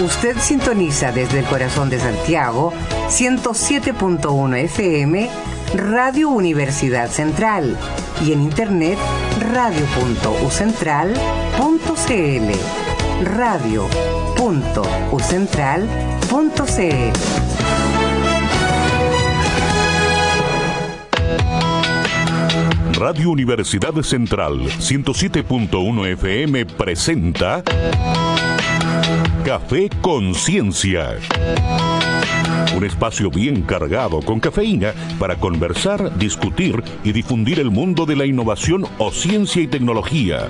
Usted sintoniza desde el corazón de Santiago 107.1 FM Radio Universidad Central y en internet radio.ucentral.cl radio.ucentral.cl Radio Universidad Central 107.1 FM presenta Café Conciencia. Un espacio bien cargado con cafeína para conversar, discutir y difundir el mundo de la innovación o ciencia y tecnología.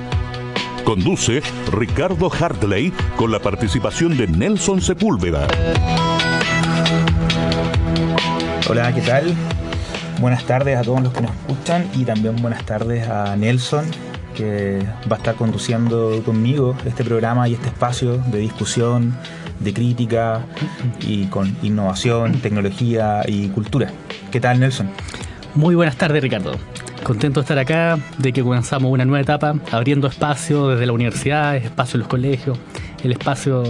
Conduce Ricardo Hartley con la participación de Nelson Sepúlveda. Hola, ¿qué tal? Buenas tardes a todos los que nos escuchan y también buenas tardes a Nelson que va a estar conduciendo conmigo este programa y este espacio de discusión, de crítica y con innovación, tecnología y cultura. ¿Qué tal, Nelson? Muy buenas tardes, Ricardo. Contento de estar acá, de que comenzamos una nueva etapa, abriendo espacio desde la universidad, espacio en los colegios, el espacio,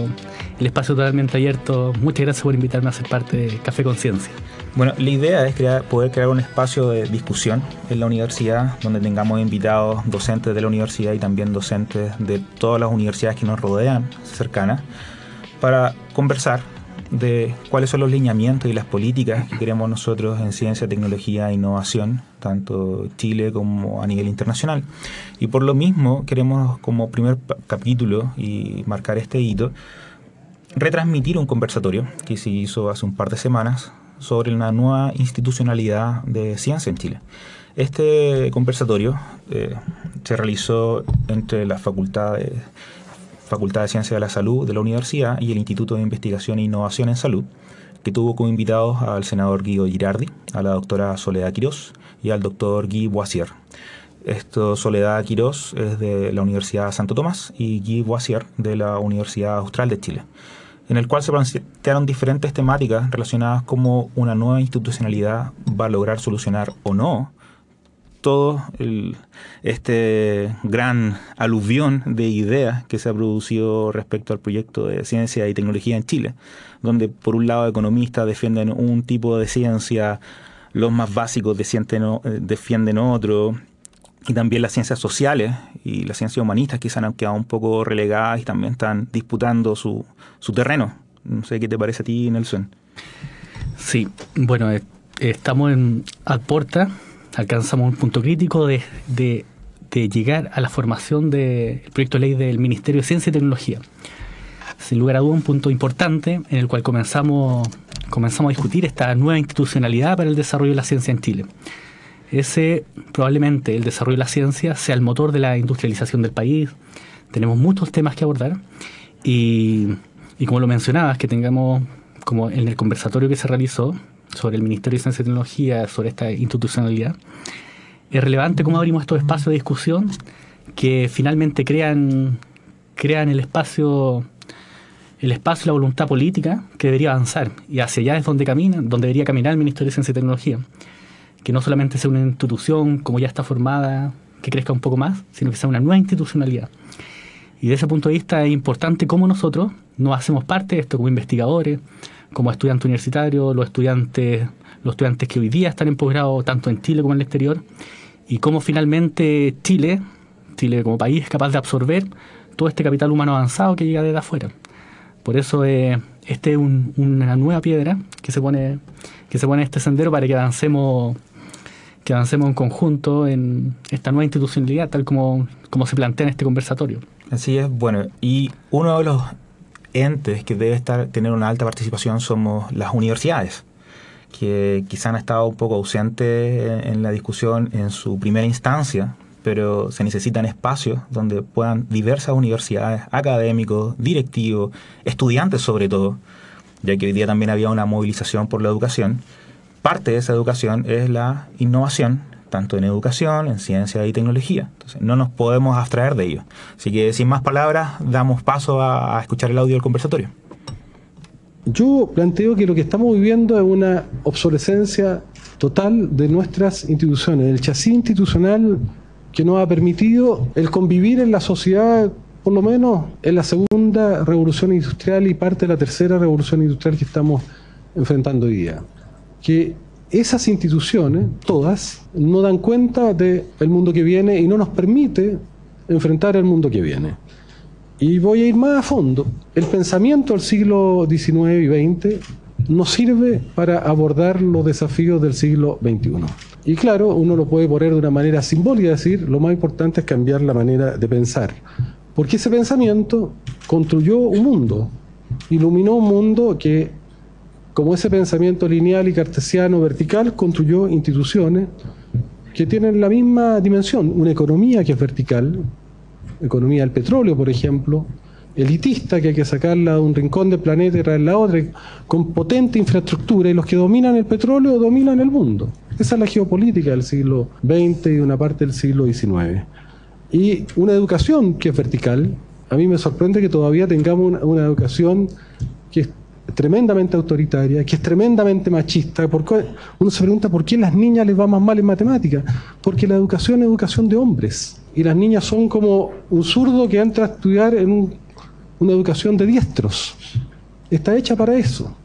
el espacio totalmente abierto. Muchas gracias por invitarme a ser parte de Café Conciencia. Bueno, la idea es poder crear un espacio de discusión en la universidad donde tengamos invitados docentes de la universidad y también docentes de todas las universidades que nos rodean cercanas para conversar de cuáles son los lineamientos y las políticas que queremos nosotros en ciencia, tecnología e innovación, tanto Chile como a nivel internacional. Y por lo mismo queremos como primer capítulo y marcar este hito, retransmitir un conversatorio que se hizo hace un par de semanas sobre una nueva institucionalidad de ciencia en Chile. Este conversatorio eh, se realizó entre la Facultad de, Facultad de Ciencia de la Salud de la Universidad y el Instituto de Investigación e Innovación en Salud, que tuvo como invitados al senador Guido Girardi, a la doctora Soledad Quirós y al doctor Guy Boisier. Esto, Soledad Quirós es de la Universidad Santo Tomás y Guy Boisier de la Universidad Austral de Chile en el cual se plantearon diferentes temáticas relacionadas como una nueva institucionalidad va a lograr solucionar o no todo este gran aluvión de ideas que se ha producido respecto al proyecto de ciencia y tecnología en Chile, donde por un lado economistas defienden un tipo de ciencia, los más básicos defienden, defienden otro, y también las ciencias sociales y las ciencias humanistas se han quedado un poco relegadas y también están disputando su, su terreno. No sé qué te parece a ti, Nelson. Sí, bueno, eh, estamos en Alporta, alcanzamos un punto crítico de, de, llegar a la formación del proyecto de ley del Ministerio de Ciencia y Tecnología. Sin lugar a duda, un punto importante en el cual comenzamos, comenzamos a discutir esta nueva institucionalidad para el desarrollo de la ciencia en Chile ese probablemente el desarrollo de la ciencia sea el motor de la industrialización del país. Tenemos muchos temas que abordar y, como lo mencionabas, que tengamos, como en el conversatorio que se realizó sobre el Ministerio de Ciencia y Tecnología, sobre esta institucionalidad, es relevante cómo abrimos estos espacios de discusión que finalmente crean, crean el espacio el espacio y la voluntad política que debería avanzar y hacia allá es donde camina, donde debería caminar el Ministerio de Ciencia y Tecnología que no solamente sea una institución como ya está formada, que crezca un poco más, sino que sea una nueva institucionalidad. Y de ese punto de vista es importante cómo nosotros nos hacemos parte de esto como investigadores, como estudiantes universitarios, los estudiantes, los estudiantes que hoy día están en posgrado tanto en Chile como en el exterior, y cómo finalmente Chile, Chile como país, es capaz de absorber todo este capital humano avanzado que llega desde afuera. Por eso eh, este es una nueva piedra que se pone que se pone este sendero para que avancemos que avancemos en conjunto en esta nueva institucionalidad, tal como, como se plantea en este conversatorio. Así es, bueno, y uno de los entes que debe estar tener una alta participación somos las universidades, que quizá han estado un poco ausentes en la discusión en su primera instancia, pero se necesitan espacios donde puedan diversas universidades, académicos, directivos, estudiantes sobre todo, ya que hoy día también había una movilización por la educación, parte de esa educación es la innovación, tanto en educación, en ciencia y tecnología. Entonces, no nos podemos abstraer de ello. Así que, sin más palabras, damos paso a, escuchar el audio del conversatorio. Yo planteo que lo que estamos viviendo es una obsolescencia total de nuestras instituciones, el chasis institucional que nos ha permitido el convivir en la sociedad por lo menos en la segunda revolución industrial y parte de la tercera revolución industrial que estamos enfrentando hoy día. Que esas instituciones, todas, no dan cuenta del mundo que viene y no nos permite enfrentar el mundo que viene. Y voy a ir más a fondo. El pensamiento del siglo XIX y XX nos sirve para abordar los desafíos del siglo XXI. Y claro, uno lo puede poner de una manera simbólica, decir, lo más importante es cambiar la manera de pensar. Porque ese pensamiento construyó un mundo, iluminó un mundo que, como ese pensamiento lineal y cartesiano vertical, construyó instituciones que tienen la misma dimensión, una economía que es vertical, economía del petróleo, por ejemplo, elitista que hay que sacarla de un rincón del planeta y traerla a otra, con potente infraestructura, y los que dominan el petróleo dominan el mundo. Esa es la geopolítica del siglo XX y una parte del siglo XIX. Y una educación que es vertical, a mí me sorprende que todavía tengamos una, educación que es tremendamente autoritaria, que es tremendamente machista. Porque uno se pregunta por qué las niñas les va más mal en matemáticas. Porque la educación es educación de hombres. Y las niñas son como un zurdo que entra a estudiar en una educación de diestros. Está hecha para eso.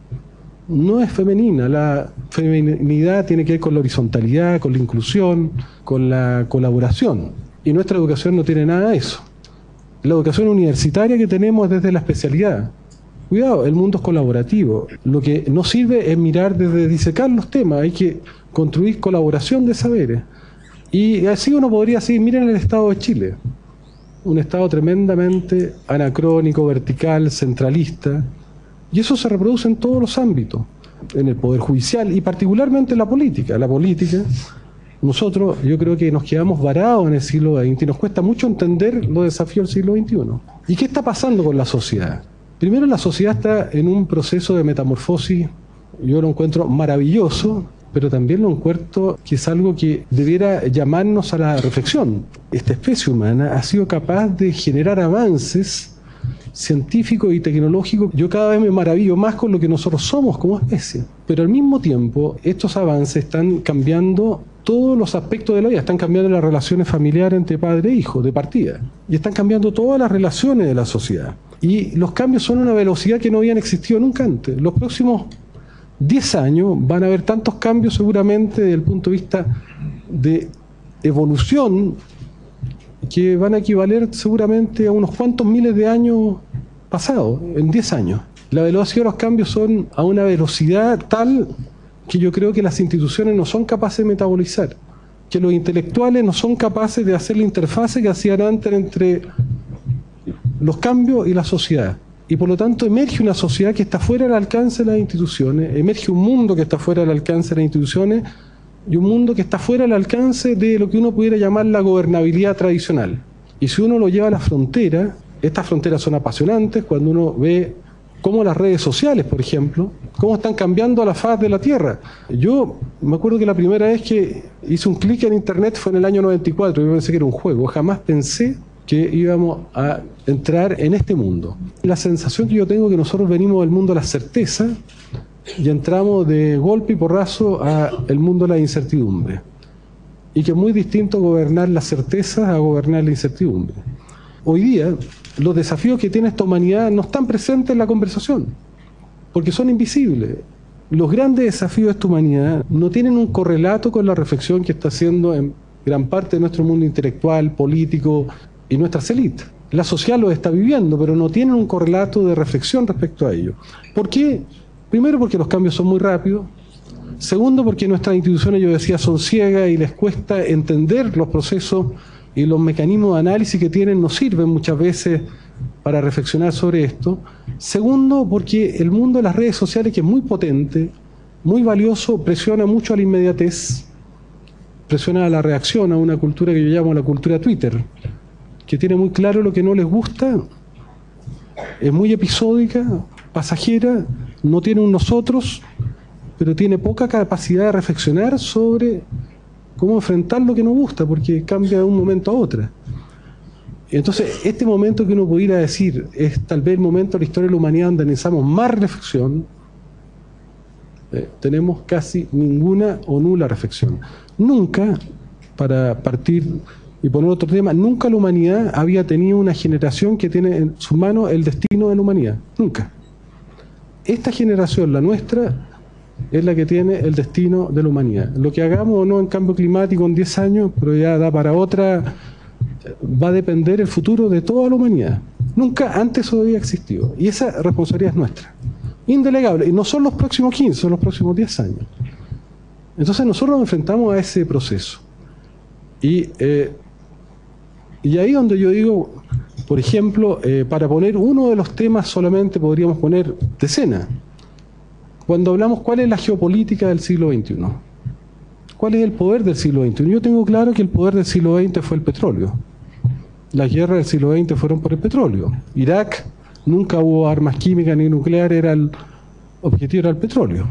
No es femenina. La feminidad tiene que ver con la horizontalidad, con la inclusión, con la colaboración. Y nuestra educación no tiene nada de eso. La educación universitaria que tenemos es desde la especialidad. Cuidado, el mundo es colaborativo. Lo que no sirve es mirar desde disecar los temas, hay que construir colaboración de saberes. Y así uno podría decir, miren el Estado de Chile, un Estado tremendamente anacrónico, vertical, centralista, y eso se reproduce en todos los ámbitos, en el Poder Judicial y particularmente en la política. La política nosotros yo creo que nos quedamos varados en el siglo XX y nos cuesta mucho entender los desafíos del siglo XXI. ¿Y qué está pasando con la sociedad? Primero la sociedad está en un proceso de metamorfosis, yo lo encuentro maravilloso, pero también lo encuentro que es algo que debiera llamarnos a la reflexión. Esta especie humana ha sido capaz de generar avances científicos y tecnológicos. Yo cada vez me maravillo más con lo que nosotros somos como especie. Pero al mismo tiempo, estos avances están cambiando todos los aspectos de la vida. Están cambiando las relaciones familiares entre padre e hijo, de partida. Y están cambiando todas las relaciones de la sociedad. Y los cambios son una velocidad que no habían existido nunca antes. Los próximos 10 años van a haber tantos cambios seguramente desde el punto de vista de evolución que van a equivaler seguramente a unos cuantos miles de años pasados, en 10 años. La velocidad de los cambios son a una velocidad tal que yo creo que las instituciones no son capaces de metabolizar, que los intelectuales no son capaces de hacer la interfase que hacían antes entre los cambios y la sociedad. Y por lo tanto emerge una sociedad que está fuera del alcance de las instituciones, emerge un mundo que está fuera del alcance de las instituciones y un mundo que está fuera del alcance de lo que uno pudiera llamar la gobernabilidad tradicional. Y si uno lo lleva a la frontera, estas fronteras son apasionantes cuando uno ve cómo las redes sociales, por ejemplo, cómo están cambiando a la faz de la Tierra. Yo me acuerdo que la primera vez que hice un clic en Internet fue en el año 94, yo pensé que era un juego, jamás pensé que íbamos a entrar en este mundo. La sensación que yo tengo es que nosotros venimos del mundo de la certeza y entramos de golpe y porrazo al mundo de la incertidumbre. Y que es muy distinto gobernar la certeza a gobernar la incertidumbre. Hoy día los desafíos que tiene esta humanidad no están presentes en la conversación, porque son invisibles. Los grandes desafíos de esta humanidad no tienen un correlato con la reflexión que está haciendo en gran parte de nuestro mundo intelectual, político y nuestras élites. La sociedad lo está viviendo, pero no tienen un correlato de reflexión respecto a ello. ¿Por qué? Primero porque los cambios son muy rápidos. Segundo porque nuestras instituciones, yo decía, son ciegas y les cuesta entender los procesos y los mecanismos de análisis que tienen nos sirven muchas veces para reflexionar sobre esto. Segundo, porque el mundo de las redes sociales, que es muy potente, muy valioso, presiona mucho a la inmediatez, presiona a la reacción a una cultura que yo llamo la cultura Twitter, que tiene muy claro lo que no les gusta, es muy episódica, pasajera, no tiene un nosotros, pero tiene poca capacidad de reflexionar sobre cómo enfrentar lo que nos gusta, porque cambia de un momento a otro. Entonces, este momento que uno pudiera decir es tal vez el momento de la historia de la humanidad donde necesitamos más reflexión, eh, tenemos casi ninguna o nula reflexión. Nunca, para partir y poner otro tema, nunca la humanidad había tenido una generación que tiene en sus manos el destino de la humanidad. Nunca. Esta generación, la nuestra, es la que tiene el destino de la humanidad. Lo que hagamos o no en cambio climático en 10 años, pero ya da para otra, va a depender el futuro de toda la humanidad. Nunca antes eso había existido. Y esa responsabilidad es nuestra. Indelegable. Y no son los próximos 15, son los próximos 10 años. Entonces nosotros nos enfrentamos a ese proceso. Y, eh, y ahí donde yo digo, por ejemplo, eh, para poner uno de los temas solamente podríamos poner decenas. Cuando hablamos cuál es la geopolítica del siglo XXI, cuál es el poder del siglo XXI, yo tengo claro que el poder del siglo XX fue el petróleo. Las guerras del siglo XX fueron por el petróleo. Irak nunca hubo armas químicas ni nucleares, era el objetivo era el petróleo.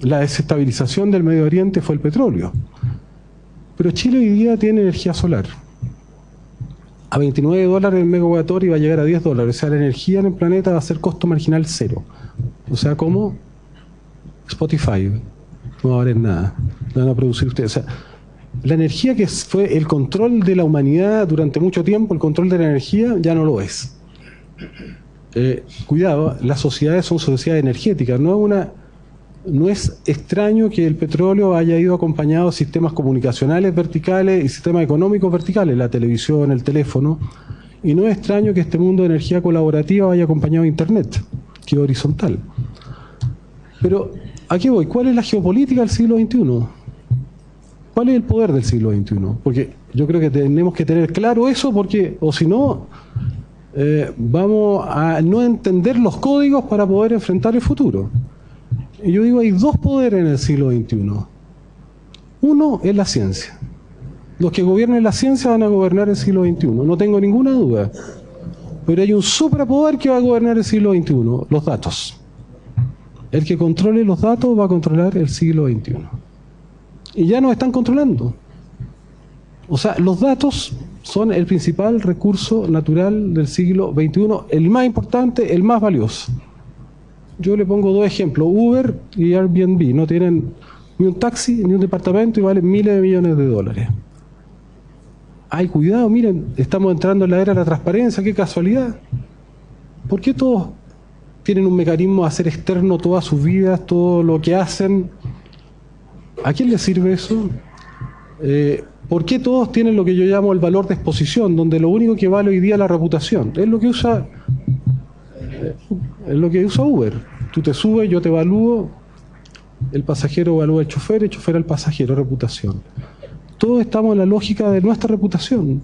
La desestabilización del Medio Oriente fue el petróleo. Pero Chile hoy día tiene energía solar. A 29 dólares el megawatt y va a llegar a 10 dólares. O sea, la energía en el planeta va a ser costo marginal cero. O sea, como Spotify. No va a valer nada. No van a producir ustedes. O sea, la energía que fue el control de la humanidad durante mucho tiempo, el control de la energía, ya no lo es. Eh, cuidado, las sociedades son sociedades energéticas, no una no es extraño que el petróleo haya ido acompañado de sistemas comunicacionales verticales y sistemas económicos verticales, la televisión, el teléfono, y no es extraño que este mundo de energía colaborativa vaya acompañado de Internet, que es horizontal. Pero, ¿a qué voy? ¿Cuál es la geopolítica del siglo XXI? ¿Cuál es el poder del siglo XXI? Porque yo creo que tenemos que tener claro eso, porque, o si no, eh, vamos a no entender los códigos para poder enfrentar el futuro. Y yo digo, hay dos poderes en el siglo XXI. Uno es la ciencia. Los que gobiernen la ciencia van a gobernar el siglo XXI, no tengo ninguna duda. Pero hay un superpoder que va a gobernar el siglo XXI, los datos. El que controle los datos va a controlar el siglo XXI. Y ya nos están controlando. O sea, los datos son el principal recurso natural del siglo XXI, el más importante, el más valioso. Yo le pongo dos ejemplos, Uber y Airbnb, no tienen ni un taxi ni un departamento y valen miles de millones de dólares. Ay, cuidado, miren, estamos entrando en la era de la transparencia, qué casualidad. ¿Por qué todos tienen un mecanismo de hacer externo todas sus vidas, todo lo que hacen? ¿A quién le sirve eso? Eh, ¿Por qué todos tienen lo que yo llamo el valor de exposición, donde lo único que vale hoy día es la reputación? Es lo que usa es lo que usa Uber. Tú te subes, yo te evalúo, el pasajero evalúa al chofer, el chofer al pasajero, reputación. Todos estamos en la lógica de nuestra reputación.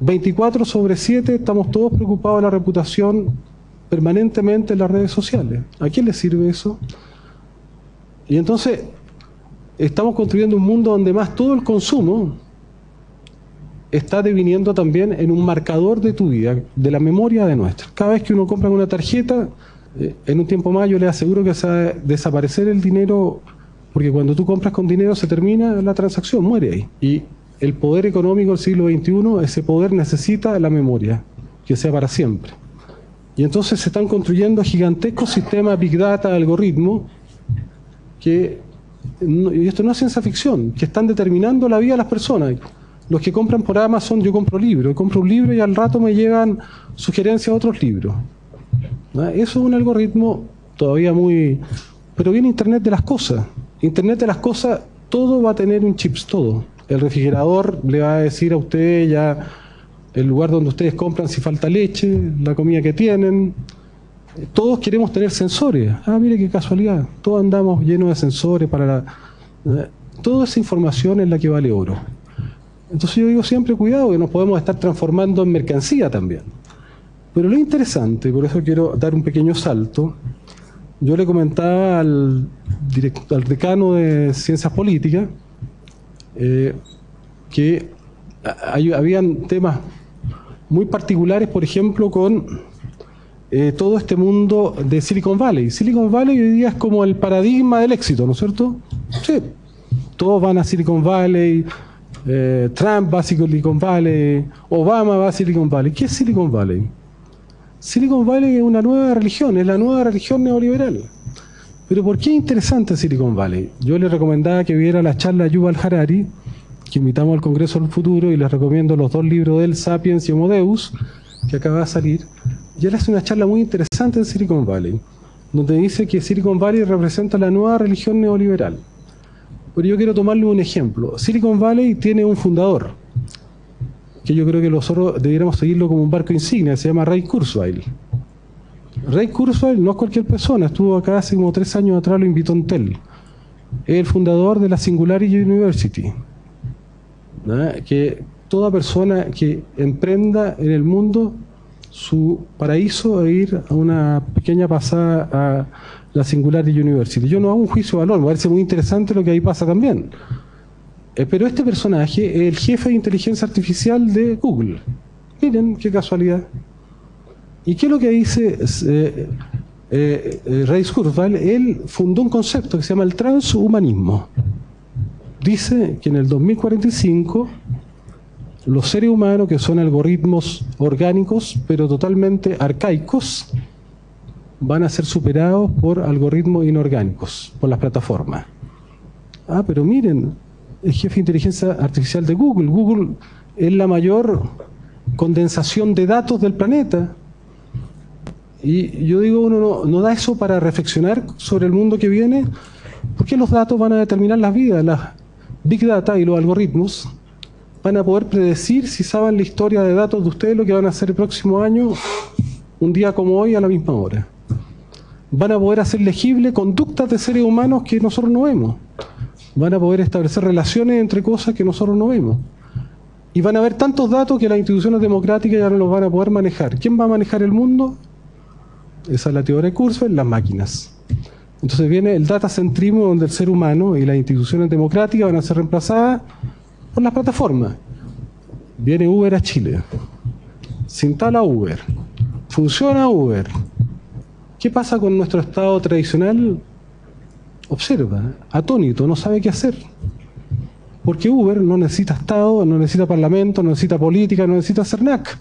24 sobre 7 estamos todos preocupados de la reputación permanentemente en las redes sociales. ¿A quién le sirve eso? Y entonces estamos construyendo un mundo donde más todo el consumo está deviniendo también en un marcador de tu vida, de la memoria de nuestra. Cada vez que uno compra una tarjeta, eh, en un tiempo más yo le aseguro que se va a desaparecer el dinero, porque cuando tú compras con dinero se termina la transacción, muere ahí. Y el poder económico del siglo XXI, ese poder necesita la memoria, que sea para siempre. Y entonces se están construyendo gigantescos sistemas Big Data, algoritmos, que, y esto no es ciencia ficción, que están determinando la vida de las personas. Los que compran por Amazon, yo compro libros, compro un libro y al rato me llegan sugerencias a otros libros. Eso es un algoritmo todavía muy... Pero viene Internet de las cosas. Internet de las cosas, todo va a tener un chips, todo. El refrigerador le va a decir a usted ya el lugar donde ustedes compran si falta leche, la comida que tienen. Todos queremos tener sensores. Ah, mire qué casualidad. Todos andamos llenos de sensores para la... Toda esa información es la que vale oro. Entonces yo digo siempre, cuidado, que nos podemos estar transformando en mercancía también. Pero lo interesante, por eso quiero dar un pequeño salto, yo le comentaba al, al decano de Ciencias Políticas eh, que habían temas muy particulares, por ejemplo, con eh, todo este mundo de Silicon Valley. Silicon Valley hoy día es como el paradigma del éxito, ¿no es cierto? Sí, todos van a Silicon Valley, eh, Trump va a Silicon Valley, Obama va a Silicon Valley. ¿Qué es Silicon Valley? Silicon Valley es una nueva religión, es la nueva religión neoliberal. Pero ¿por qué es interesante Silicon Valley? Yo le recomendaba que viera la charla Yuval Harari, que invitamos al Congreso del Futuro y les recomiendo los dos libros de él, Sapiens y Homo Deus, que acaba de salir. Y él hace una charla muy interesante en Silicon Valley, donde dice que Silicon Valley representa la nueva religión neoliberal. Pero yo quiero tomarle un ejemplo. Silicon Valley tiene un fundador, que yo creo que nosotros debiéramos seguirlo como un barco insignia, se llama Ray Kurzweil. Ray Kurzweil no es cualquier persona, estuvo acá hace como tres años atrás, lo invitó en TEL. Es el fundador de la Singularity University, que toda persona que emprenda en el mundo su paraíso e ir a una pequeña pasada a la Singularity University. Yo no hago un juicio de valor, me parece muy interesante lo que ahí pasa también. Eh, pero este personaje es el jefe de inteligencia artificial de Google. Miren qué casualidad. ¿Y qué es lo que dice eh, eh, eh Ray Kurzweil? Él fundó un concepto que se llama el transhumanismo. Dice que en el 2045 los seres humanos, que son algoritmos orgánicos, pero totalmente arcaicos, van a ser superados por algoritmos inorgánicos, por las plataformas. Ah, pero miren, el jefe de inteligencia artificial de Google. Google es la mayor condensación de datos del planeta. Y yo digo, uno no, da eso para reflexionar sobre el mundo que viene, porque los datos van a determinar las vidas. Las Big Data y los algoritmos van a poder predecir, si saben la historia de datos de ustedes, lo que van a hacer el próximo año, un día como hoy, a la misma hora. Van a poder hacer legible conductas de seres humanos que nosotros no vemos van a poder establecer relaciones entre cosas que nosotros no vemos. Y van a haber tantos datos que las instituciones democráticas ya no los van a poder manejar. ¿Quién va a manejar el mundo? Esa es la teoría de Kurzweil, las máquinas. Entonces viene el datacentrismo donde el ser humano y las instituciones democráticas van a ser reemplazadas por las plataformas. Viene Uber a Chile. Se instala Uber. Funciona Uber. ¿Qué pasa con nuestro estado tradicional? observa, atónito, no sabe qué hacer. Porque Uber no necesita Estado, no necesita Parlamento, no necesita política, no necesita CERNAC,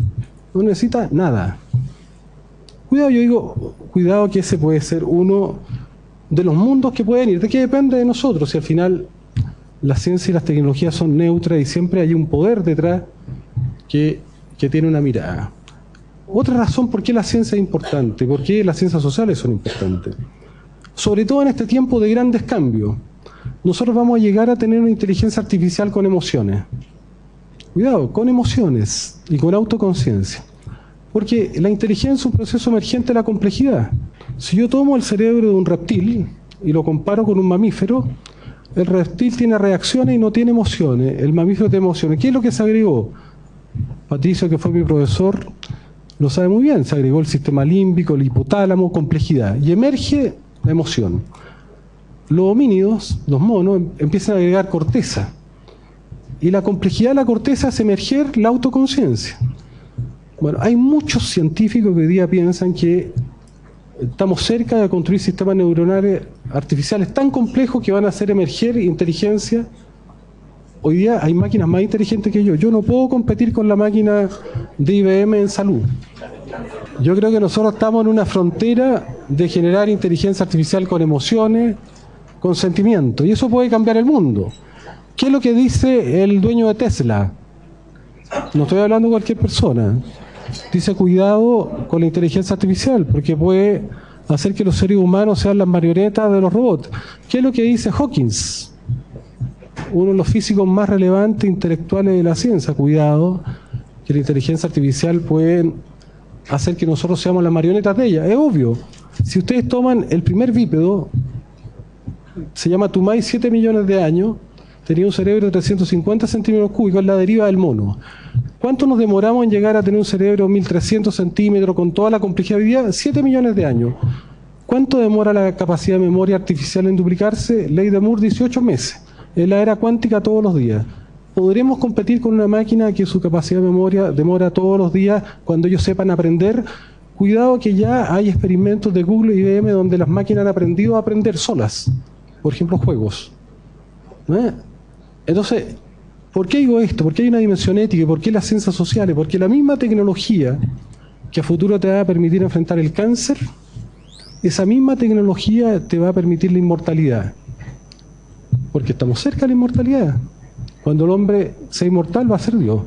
no necesita nada. Cuidado, yo digo, cuidado que ese puede ser uno de los mundos que pueden ir. ¿De qué depende de nosotros? Si al final la ciencia y las tecnologías son neutras y siempre hay un poder detrás que, que tiene una mirada. Otra razón por qué la ciencia es importante, por qué las ciencias sociales son importantes sobre todo en este tiempo de grandes cambios, nosotros vamos a llegar a tener una inteligencia artificial con emociones. Cuidado, con emociones y con autoconciencia. Porque la inteligencia es un proceso emergente de la complejidad. Si yo tomo el cerebro de un reptil y lo comparo con un mamífero, el reptil tiene reacciones y no tiene emociones, el mamífero tiene emociones. ¿Qué es lo que se agregó? Patricio, que fue mi profesor, lo sabe muy bien, se agregó el sistema límbico, el hipotálamo, complejidad. Y emerge la emoción. Los homínidos, los monos, em, empiezan a agregar corteza. Y la complejidad de la corteza hace emerger la autoconciencia. Bueno, hay muchos científicos que hoy día piensan que estamos cerca de construir sistemas neuronales artificiales tan complejos que van a hacer emerger inteligencia. Hoy día hay máquinas más inteligentes que yo. Yo no puedo competir con la máquina de IBM en salud. Yo creo que nosotros estamos en una frontera de generar inteligencia artificial con emociones, con sentimientos, y eso puede cambiar el mundo. ¿Qué es lo que dice el dueño de Tesla? No estoy hablando de cualquier persona. Dice cuidado con la inteligencia artificial, porque puede hacer que los seres humanos sean las marionetas de los robots. ¿Qué es lo que dice Hawkins? Uno de los físicos más relevantes intelectuales de la ciencia. Cuidado, que la inteligencia artificial puede hacer que nosotros seamos las marionetas de ella. Es obvio. Si ustedes toman el primer bípedo, se llama Tumay 7 millones de años, tenía un cerebro de 350 centímetros cúbicos, la deriva del mono. ¿Cuánto nos demoramos en llegar a tener un cerebro de 1300 centímetros con toda la complejidad de vida? 7 millones de años. ¿Cuánto demora la capacidad de memoria artificial en duplicarse? Ley de Moore, 18 meses. En la era cuántica todos los días podremos competir con una máquina que su capacidad de memoria demora todos los días cuando ellos sepan aprender. Cuidado que ya hay experimentos de Google y IBM donde las máquinas han aprendido a aprender solas, por ejemplo juegos. Entonces, ¿por qué digo esto? ¿Por qué hay una dimensión ética? ¿Por qué las ciencias sociales? Porque la misma tecnología que a futuro te va a permitir enfrentar el cáncer, esa misma tecnología te va a permitir la inmortalidad. Porque estamos cerca de la inmortalidad. Cuando el hombre sea inmortal va a ser Dios.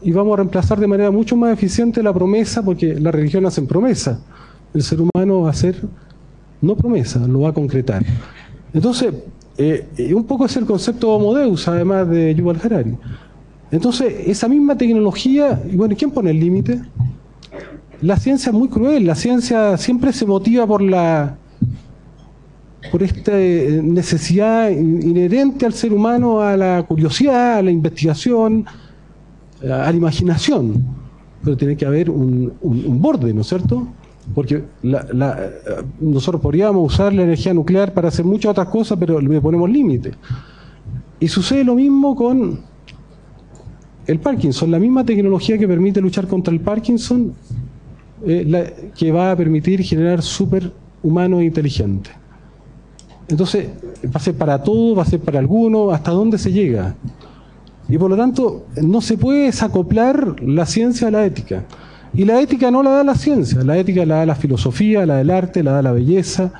Y vamos a reemplazar de manera mucho más eficiente la promesa, porque la religión hace promesa. El ser humano va a ser no promesa, lo va a concretar. Entonces, eh, un poco es el concepto Homo Deus, además de Yuval Harari. Entonces, esa misma tecnología, y bueno, ¿quién pone el límite? La ciencia es muy cruel, la ciencia siempre se motiva por la por esta eh, necesidad inherente al ser humano a la curiosidad, a la investigación, a la imaginación. Pero tiene que haber un, borde, ¿no es cierto? Porque nosotros podríamos usar la energía nuclear para hacer muchas otras cosas, pero le ponemos límite. Y sucede lo mismo con el Parkinson, la misma tecnología que permite luchar contra el Parkinson, eh, que va a permitir generar superhumanos inteligentes. Entonces, va a ser para todo, va a ser para alguno, hasta dónde se llega. Y por lo tanto, no se puede desacoplar la ciencia a la ética. Y la ética no la da la ciencia, la ética la da la filosofía, la del arte, la da la belleza.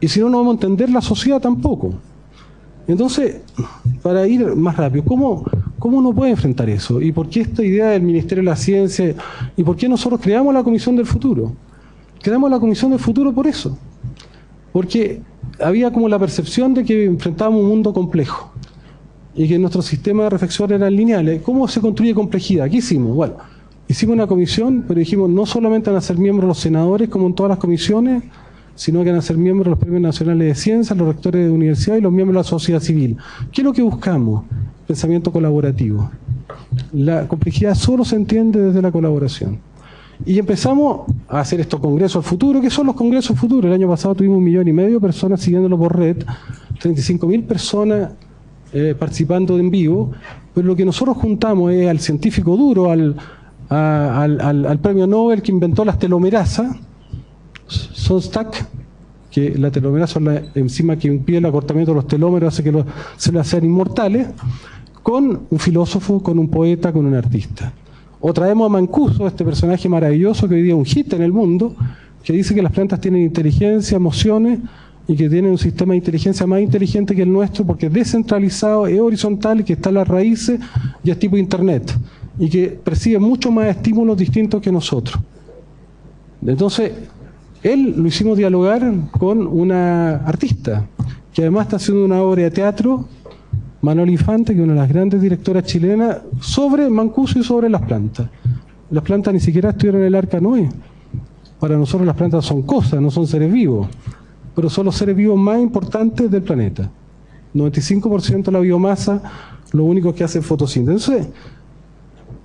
Y si no, no vamos a entender la sociedad tampoco. Entonces, para ir más rápido, ¿cómo, ¿cómo uno puede enfrentar eso? ¿Y por qué esta idea del Ministerio de la Ciencia? ¿Y por qué nosotros creamos la Comisión del Futuro? Creamos la Comisión del Futuro por eso. Porque había como la percepción de que enfrentábamos un mundo complejo y que nuestro sistema de reflexión eran lineales. ¿Cómo se construye complejidad? ¿Qué hicimos? Bueno, hicimos una comisión, pero dijimos no solamente van a ser miembros los senadores, como en todas las comisiones, sino que van a ser miembros los premios nacionales de ciencia, los rectores de universidad y los miembros de la sociedad civil. ¿Qué es lo que buscamos? Pensamiento colaborativo. La complejidad solo se entiende desde la colaboración. Y empezamos a hacer estos congresos al futuro. ¿Qué son los congresos futuros? El año pasado tuvimos un millón y medio de personas siguiéndolo por red, 35 mil personas eh, participando en vivo, pero lo que nosotros juntamos es al científico duro, al, al premio Nobel que inventó las telomerasas, Sonstack, que la telomerasa es la enzima que impide el acortamiento de los telómeros, hace que los células sean inmortales, con un filósofo, con un poeta, con un artista. O traemos a Mancuso, este personaje maravilloso que hoy día es un hit en el mundo, que dice que las plantas tienen inteligencia, emociones y que tienen un sistema de inteligencia más inteligente que el nuestro porque es descentralizado, es horizontal, que está en las raíces y es tipo internet y que percibe mucho más estímulos distintos que nosotros. Entonces, él lo hicimos dialogar con una artista, que además está haciendo una obra de teatro, Manuel Infante, que es una de las grandes directoras chilenas, sobre Mancuso y sobre las plantas. Las plantas ni siquiera estuvieron en el arca Noé. Para nosotros las plantas son cosas, no son seres vivos, pero son los seres vivos más importantes del planeta. 95% de la biomasa, lo único que hace es fotosíntesis. Entonces,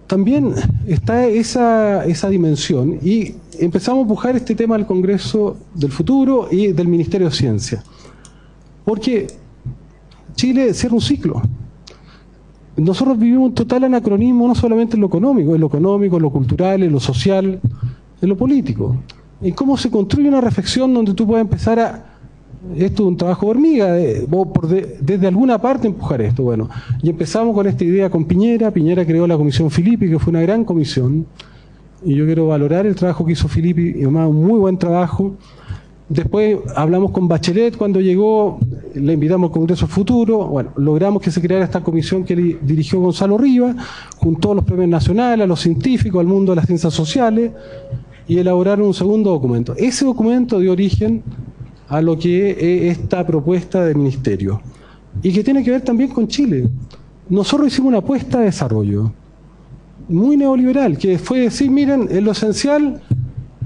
también está esa, esa dimensión y empezamos a empujar este tema al Congreso del Futuro y del Ministerio de Ciencia. Porque Chile cierra un ciclo. Nosotros vivimos un total anacronismo no solamente en lo económico, en lo económico, en lo cultural, en lo social, en lo político. En cómo se construye una reflexión donde tú puedes empezar a esto es un trabajo de hormiga, desde alguna parte empujar esto. Bueno, y empezamos con esta idea con Piñera. Piñera creó la Comisión Filippi, que fue una gran comisión. Y yo quiero valorar el trabajo que hizo Filippi, y además un muy buen trabajo. Después hablamos con Bachelet cuando llegó, le invitamos al Congreso Futuro. Bueno, logramos que se creara esta comisión que dirigió Gonzalo Rivas, junto a los premios nacionales, a los científicos, al mundo de las ciencias sociales, y elaboraron un segundo documento. Ese documento dio origen a lo que es esta propuesta del ministerio y que tiene que ver también con Chile. Nosotros hicimos una apuesta de desarrollo muy neoliberal, que fue decir, miren, en lo esencial,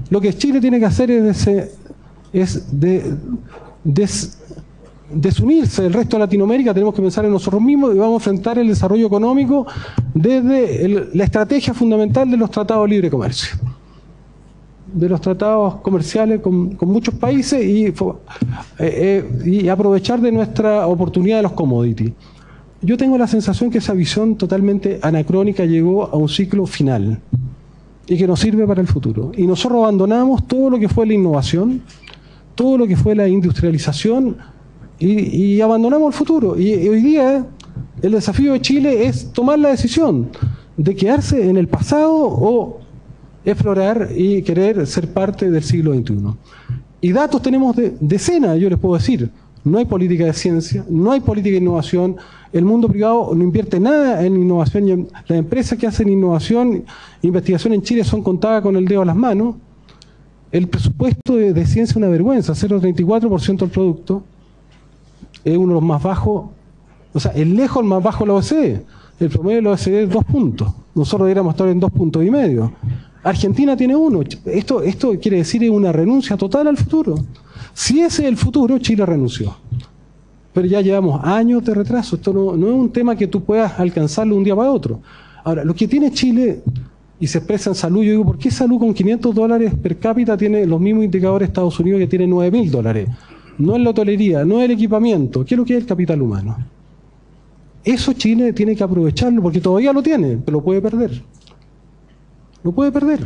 lo que Chile tiene que hacer es, es de, desunirse del resto de Latinoamérica, tenemos que pensar en nosotros mismos y vamos a enfrentar el desarrollo económico desde la estrategia fundamental de los tratados de libre comercio de los tratados comerciales con, muchos países y, eh, eh, y, aprovechar de nuestra oportunidad de los commodities. Yo tengo la sensación que esa visión totalmente anacrónica llegó a un ciclo final y que nos sirve para el futuro. Y nosotros abandonamos todo lo que fue la innovación, todo lo que fue la industrialización y, y abandonamos el futuro. Y hoy día el desafío de Chile es tomar la decisión de quedarse en el pasado o explorar y querer ser parte del siglo XXI. Y datos tenemos de decenas, yo les puedo decir. no hay política de ciencia, no hay política de innovación, el mundo privado no invierte nada en innovación, las empresas que hacen innovación, investigación en Chile son contadas con el dedo a las manos, el presupuesto de, ciencia es una vergüenza, 0,34% del producto, es uno de los más bajos, o sea, es lejos el más bajo de la OCDE, el promedio de la OCDE es dos puntos, nosotros deberíamos estar en dos puntos y medio. Argentina tiene uno. Esto, esto quiere decir una renuncia total al futuro. Si ese es el futuro, Chile renunció. Pero ya llevamos años de retraso. Esto no, no es un tema que tú puedas alcanzarlo un día para otro. Ahora, lo que tiene Chile y se expresa en salud, yo digo, ¿por qué salud con 500 dólares per cápita tiene los mismos indicadores de Estados Unidos que tiene 9 mil dólares? No es la hotelería, no es el equipamiento. ¿Qué es lo que es el capital humano? Eso Chile tiene que aprovecharlo porque todavía lo tiene, pero lo puede perder. Lo puede perder.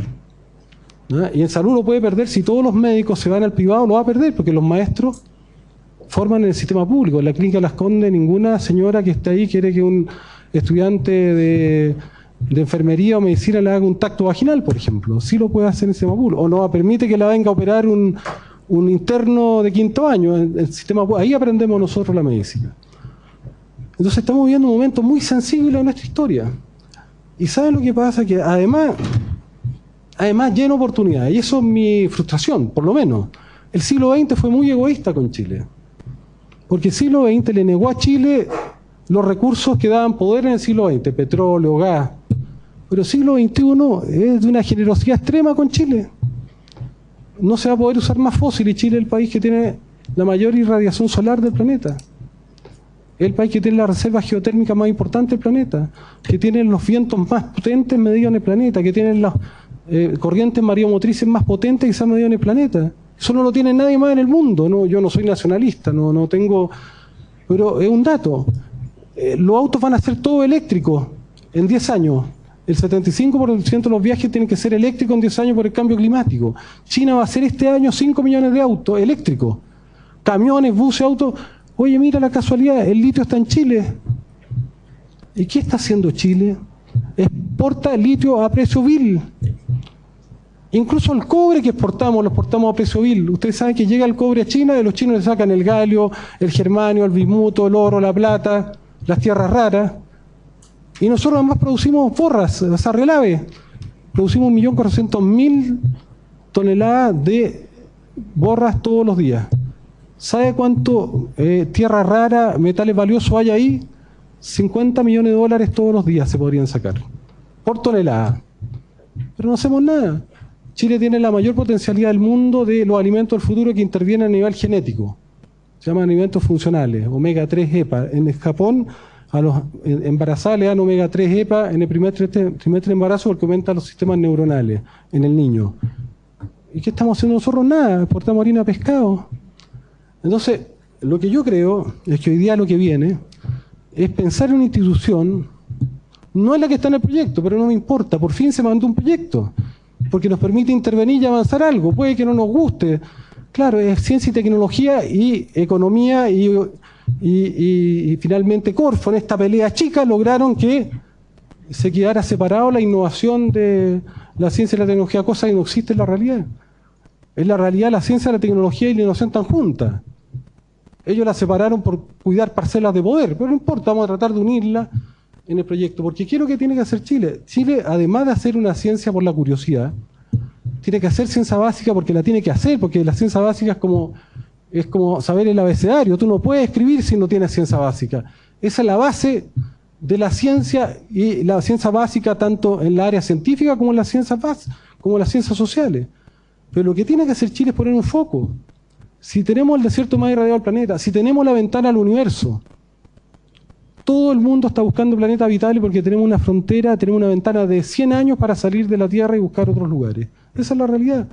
Y en salud lo puede perder si todos los médicos se van al privado, lo va a perder porque los maestros forman en el sistema público. En la clínica Las Condes, ninguna señora que esté ahí quiere que un estudiante de, enfermería o medicina le haga un tacto vaginal, por ejemplo. Sí lo puede hacer en el público. O no permite que la venga a operar un, interno de quinto año. En el sistema, ahí aprendemos nosotros la medicina. Entonces estamos viviendo un momento muy sensible en nuestra historia. Y ¿saben lo que pasa? Que además, además llena oportunidades. Y eso es mi frustración, por lo menos. El siglo XX fue muy egoísta con Chile. Porque el siglo XX le negó a Chile los recursos que daban poder en el siglo XX, petróleo, gas. Pero siglo XXI es de una generosidad extrema con Chile. No se va a poder usar más fósil y Chile es el país que tiene la mayor irradiación solar del planeta el país que tiene la reserva geotérmica más importante del planeta, que tiene los vientos más potentes medidos en el planeta, que tiene las eh, corrientes mareomotrices más potentes que se han medido en el planeta. Eso no lo tiene nadie más en el mundo. No, yo no soy nacionalista, no, no tengo. Pero es un dato. Eh, los autos van a ser todo eléctricos en 10 años. El 75% de los viajes tienen que ser eléctricos en 10 años por el cambio climático. China va a hacer este año 5 millones de autos eléctricos. Camiones, buses, autos Oye, mira la casualidad, el litio está en Chile. ¿Y qué está haciendo Chile? Exporta litio a precio vil. Incluso el cobre que exportamos, lo exportamos a precio vil. Ustedes saben que llega el cobre a China y los chinos le sacan el galio, el germanio, el bismuto, el oro, la plata, las tierras raras. Y nosotros además producimos borras, o sea, relave. Producimos 1.400.000 toneladas de borras todos los días. ¿Sabe cuánto eh, tierra rara, metales valiosos hay ahí? 50 millones de dólares todos los días se podrían sacar, por tonelada. Pero no hacemos nada. Chile tiene la mayor potencialidad del mundo de los alimentos del futuro que intervienen a nivel genético. Se llaman alimentos funcionales, omega 3 EPA. En Japón, a los embarazadas le dan omega 3 EPA en el primer trimestre de embarazo porque aumenta los sistemas neuronales en el niño. ¿Y qué estamos haciendo nosotros? Nada, exportamos harina pescado. Entonces, lo que yo creo es que hoy día lo que viene es pensar en una institución, no es la que está en el proyecto, pero no me importa, por fin se mandó un proyecto, porque nos permite intervenir y avanzar algo, puede que no nos guste. Claro, es ciencia y tecnología y economía y, finalmente Corfo, en esta pelea chica, lograron que se quedara separado la innovación de la ciencia y la tecnología, cosa que no existe en la realidad. En la realidad la ciencia, la tecnología y la innovación están juntas. Ellos la separaron por cuidar parcelas de poder, pero no importa, vamos a tratar de unirla en el proyecto, porque quiero que tiene que hacer Chile. Chile, además de hacer una ciencia por la curiosidad, tiene que hacer ciencia básica porque la tiene que hacer, porque la ciencia básica es como, es como saber el abecedario. Tú no puedes escribir si no tienes ciencia básica. Esa es la base de la ciencia y la ciencia básica tanto en la área científica como en las ciencias como en las ciencias sociales. Pero lo que tiene que hacer Chile es poner un foco. Si tenemos el desierto más irradiado del planeta, si tenemos la ventana al universo, todo el mundo está buscando planeta habitable porque tenemos una frontera, tenemos una ventana de 100 años para salir de la Tierra y buscar otros lugares. Esa es la realidad.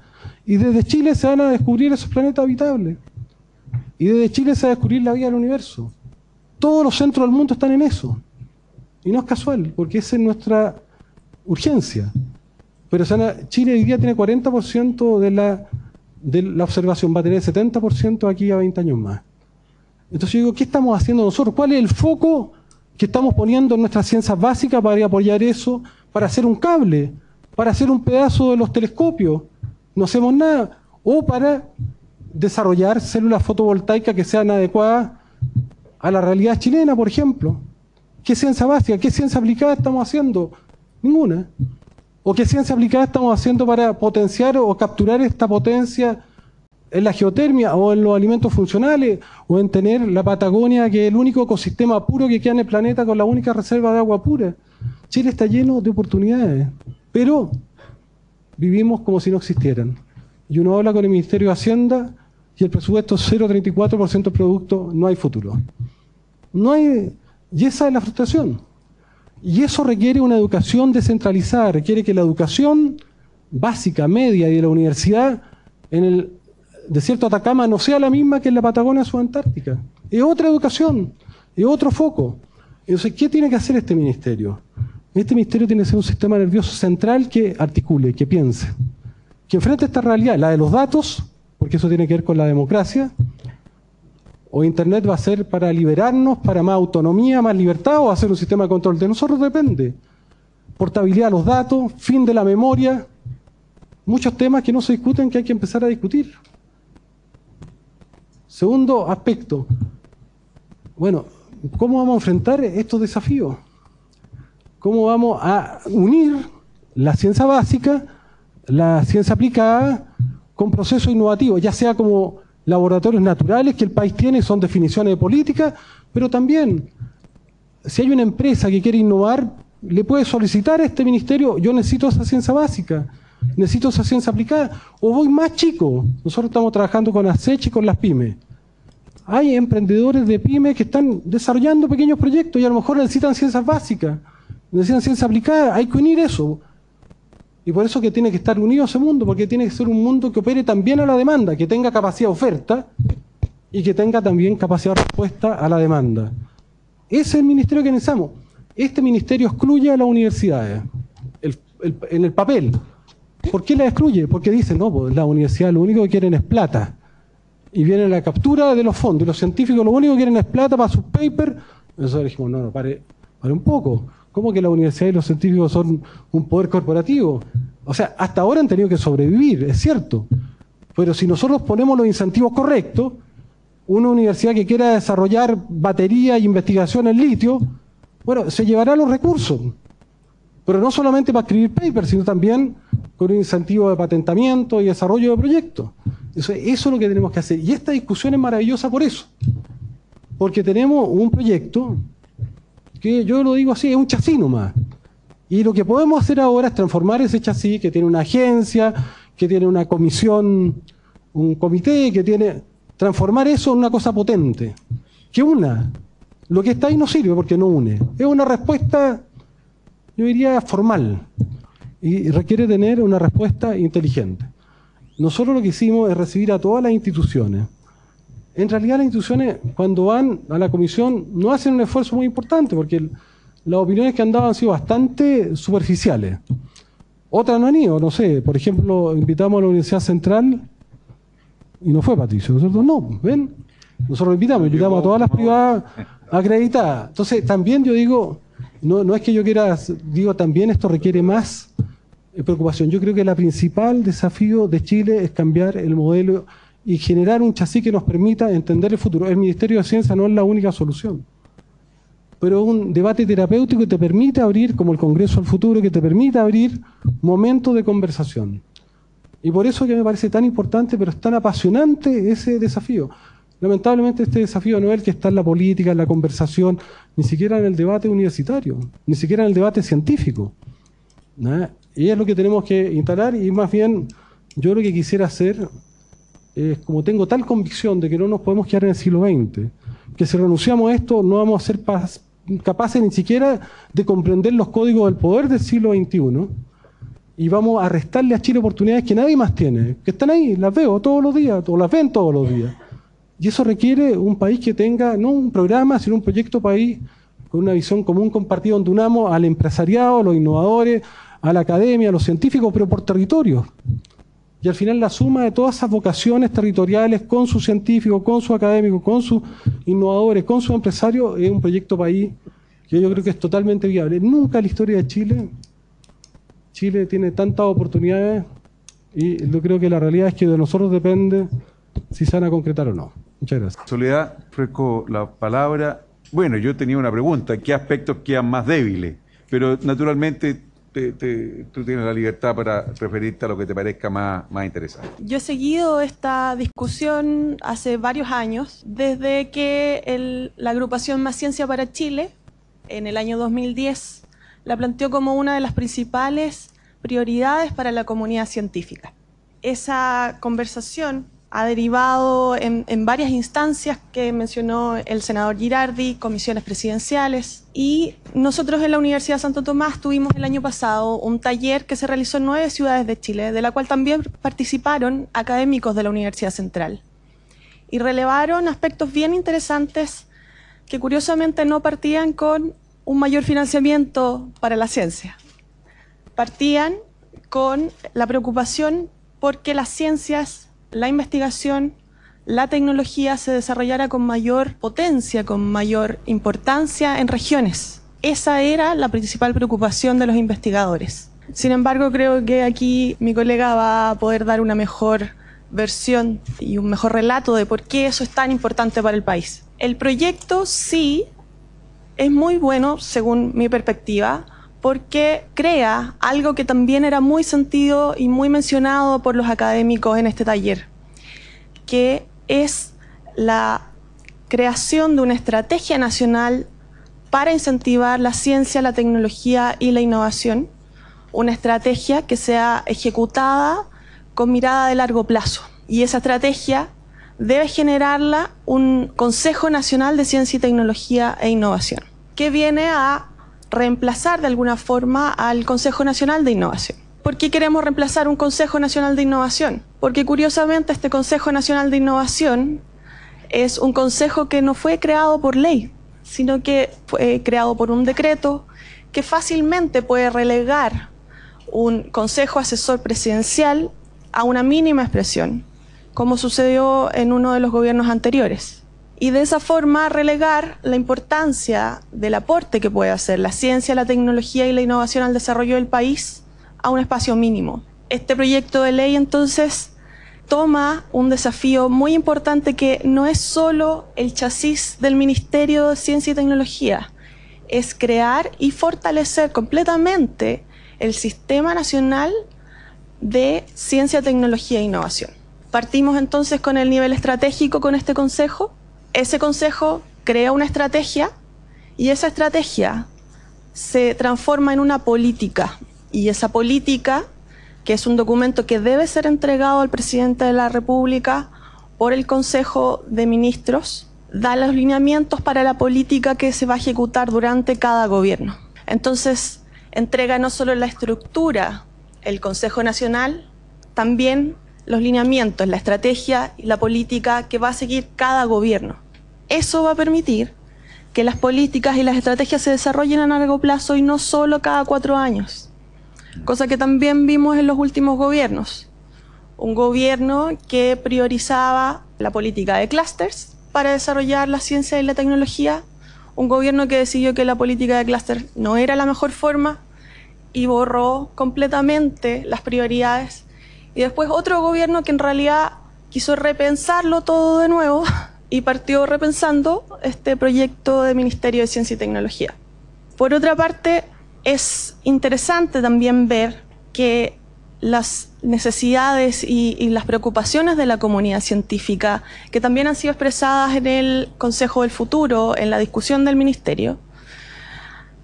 Y desde Chile se van a descubrir esos planetas habitables. Y desde Chile se va a descubrir la vida del universo. Todos los centros del mundo están en eso. Y no es casual, porque esa es nuestra urgencia. Pero Chile hoy día tiene 40% de la de la observación va a tener 70% aquí a 20 años más. Entonces yo digo, ¿qué estamos haciendo nosotros? ¿Cuál es el foco que estamos poniendo en nuestras ciencias básicas para apoyar eso? Para hacer un cable, para hacer un pedazo de los telescopios. No hacemos nada. O para desarrollar células fotovoltaicas que sean adecuadas a la realidad chilena, por ejemplo. ¿Qué ciencia básica, qué ciencia aplicada estamos haciendo? Ninguna. ¿O qué ciencia aplicada estamos haciendo para potenciar o capturar esta potencia en la geotermia o en los alimentos funcionales o en tener la Patagonia, que es el único ecosistema puro que queda en el planeta con la única reserva de agua pura? Chile está lleno de oportunidades, pero vivimos como si no existieran. Y uno habla con el Ministerio de Hacienda y el presupuesto 0,34% del producto, no hay futuro. No hay, y esa es la frustración. Y eso requiere una educación descentralizada, requiere que la educación básica, media y de la universidad en el desierto de Atacama no sea la misma que en la Patagonia Subantártica. Es otra educación, es otro foco. Entonces, ¿qué tiene que hacer este ministerio? Este ministerio tiene que ser un sistema nervioso central que articule, que piense, que enfrente esta realidad, la de los datos, porque eso tiene que ver con la democracia, o Internet va a ser para liberarnos, para más autonomía, más libertad, o va a ser un sistema de control. De nosotros depende. Portabilidad de los datos, fin de la memoria, muchos temas que no se discuten que hay que empezar a discutir. Segundo aspecto, bueno, ¿cómo vamos a enfrentar estos desafíos? ¿Cómo vamos a unir la ciencia básica, la ciencia aplicada, con procesos innovativos, ya sea como laboratorios naturales que el país tiene, son definiciones de política, pero también, si hay una empresa que quiere innovar, le puede solicitar a este ministerio, yo necesito esa ciencia básica, necesito esa ciencia aplicada, o voy más chico. Nosotros estamos trabajando con ASECH y con las pymes. Hay emprendedores de pymes que están desarrollando pequeños proyectos y a lo mejor necesitan ciencias básicas, necesitan ciencia aplicada, hay que unir eso. Y por eso que tiene que estar unido ese mundo, porque tiene que ser un mundo que opere también a la demanda, que tenga capacidad de oferta y que tenga también capacidad de respuesta a la demanda. Ese es el ministerio que necesitamos. Este ministerio excluye a las universidades en el papel. ¿Por qué la excluye? Porque dice, no, pues la universidad lo único que quieren es plata. Y viene la captura de los fondos. Y los científicos lo único que quieren es plata para sus papers. Nosotros dijimos, no, no, pare, pare un poco. ¿Cómo que la universidad y los científicos son un poder corporativo? O sea, hasta ahora han tenido que sobrevivir, es cierto. Pero si nosotros ponemos los incentivos correctos, una universidad que quiera desarrollar batería e investigación en litio, bueno, se llevará los recursos. Pero no solamente para escribir papers, sino también con un incentivo de patentamiento y desarrollo de proyectos. Eso, eso es lo que tenemos que hacer. Y esta discusión es maravillosa por eso. Porque tenemos un proyecto que yo lo digo así, es un chasis nomás. Y lo que podemos hacer ahora es transformar ese chasis que tiene una agencia, que tiene una comisión, un comité, que tiene... Transformar eso en una cosa potente. Que una. Lo que está ahí no sirve porque no une. Es una respuesta, yo diría, formal. Y requiere tener una respuesta inteligente. Nosotros lo que hicimos es recibir a todas las instituciones en realidad las instituciones cuando van a la comisión no hacen un esfuerzo muy importante porque las opiniones que han dado han sido bastante superficiales. Otras no han ido, no sé, por ejemplo, invitamos a la Universidad Central y no fue Patricio, nosotros no, ¿ven? Nosotros invitamos, invitamos a todas las privadas acreditadas. Entonces, también yo digo, no, no es que yo quiera, digo, también esto requiere más eh, preocupación. Yo creo que el principal desafío de Chile es cambiar el modelo y generar un chasis que nos permita entender el futuro. El Ministerio de Ciencia no es la única solución, pero un debate terapéutico que te permite abrir, como el Congreso del Futuro, que te permite abrir momentos de conversación. Y por eso que me parece tan importante, pero es tan apasionante ese desafío. Lamentablemente este desafío no es el que está en la política, en la conversación, ni siquiera en el debate universitario, ni siquiera en el debate científico. Y es lo que tenemos que instalar y más bien yo lo que quisiera hacer es como tengo tal convicción de que no nos podemos quedar en el siglo XX, que si renunciamos a esto no vamos a ser capaces ni siquiera de comprender los códigos del poder del siglo XXI y vamos a restarle a Chile oportunidades que nadie más tiene, que están ahí, las veo todos los días, o las ven todos los días. Y eso requiere un país que tenga no un programa, sino un proyecto país con una visión común compartida donde unamos al empresariado, a los innovadores, a la academia, a los científicos, pero por territorio. Y al final la suma de todas esas vocaciones territoriales con sus científicos, con sus académicos, con sus innovadores, con sus empresarios, es un proyecto país que yo creo que es totalmente viable. Nunca en la historia de Chile, Chile tiene tantas oportunidades y yo creo que la realidad es que de nosotros depende si se van a concretar o no. Muchas gracias. Soledad, ofrezco la palabra. Bueno, yo tenía una pregunta, ¿qué aspectos quedan más débiles? Pero naturalmente tú tienes la libertad para referirte a lo que te parezca más, más interesante. Yo he seguido esta discusión hace varios años, desde que la agrupación Más Ciencia para Chile, en el año 2010, la planteó como una de las principales prioridades para la comunidad científica. Esa conversación ha derivado en, varias instancias que mencionó el senador Girardi, comisiones presidenciales, y nosotros en la Universidad de Santo Tomás tuvimos el año pasado un taller que se realizó en nueve ciudades de Chile, de la cual también participaron académicos de la Universidad Central, y relevaron aspectos bien interesantes que curiosamente no partían con un mayor financiamiento para la ciencia, partían con la preocupación porque las ciencias la investigación, la tecnología se desarrollara con mayor potencia, con mayor importancia en regiones. Esa era la principal preocupación de los investigadores. Sin embargo, creo que aquí mi colega va a poder dar una mejor versión y un mejor relato de por qué eso es tan importante para el país. El proyecto sí es muy bueno, según mi perspectiva, porque crea algo que también era muy sentido y muy mencionado por los académicos en este taller, que es la creación de una estrategia nacional para incentivar la ciencia, la tecnología y la innovación, una estrategia que sea ejecutada con mirada de largo plazo. Y esa estrategia debe generarla un Consejo Nacional de Ciencia y Tecnología e Innovación, que viene a reemplazar de alguna forma al Consejo Nacional de Innovación. ¿Por qué queremos reemplazar un Consejo Nacional de Innovación? Porque curiosamente este Consejo Nacional de Innovación es un consejo que no fue creado por ley, sino que fue creado por un decreto que fácilmente puede relegar un Consejo Asesor Presidencial a una mínima expresión, como sucedió en uno de los gobiernos anteriores y de esa forma relegar la importancia del aporte que puede hacer la ciencia, la tecnología y la innovación al desarrollo del país a un espacio mínimo. Este proyecto de ley entonces toma un desafío muy importante que no es solo el chasis del Ministerio de Ciencia y Tecnología, es crear y fortalecer completamente el Sistema Nacional de Ciencia, Tecnología e Innovación. Partimos entonces con el nivel estratégico con este Consejo ese consejo crea una estrategia y esa estrategia se transforma en una política. Y esa política, que es un documento que debe ser entregado al presidente de la República por el Consejo de Ministros, da los lineamientos para la política que se va a ejecutar durante cada gobierno. Entonces, entrega no solo la estructura, el Consejo Nacional, también los lineamientos, la estrategia y la política que va a seguir cada gobierno. Eso va a permitir que las políticas y las estrategias se desarrollen a largo plazo y no solo cada cuatro años, cosa que también vimos en los últimos gobiernos. Un gobierno que priorizaba la política de clústeres para desarrollar la ciencia y la tecnología, un gobierno que decidió que la política de clúster no era la mejor forma y borró completamente las prioridades y después otro gobierno que en realidad quiso repensarlo todo de nuevo y partió repensando este proyecto de Ministerio de Ciencia y Tecnología. Por otra parte, es interesante también ver que las necesidades y, y, las preocupaciones de la comunidad científica, que también han sido expresadas en el Consejo del Futuro, en la discusión del Ministerio,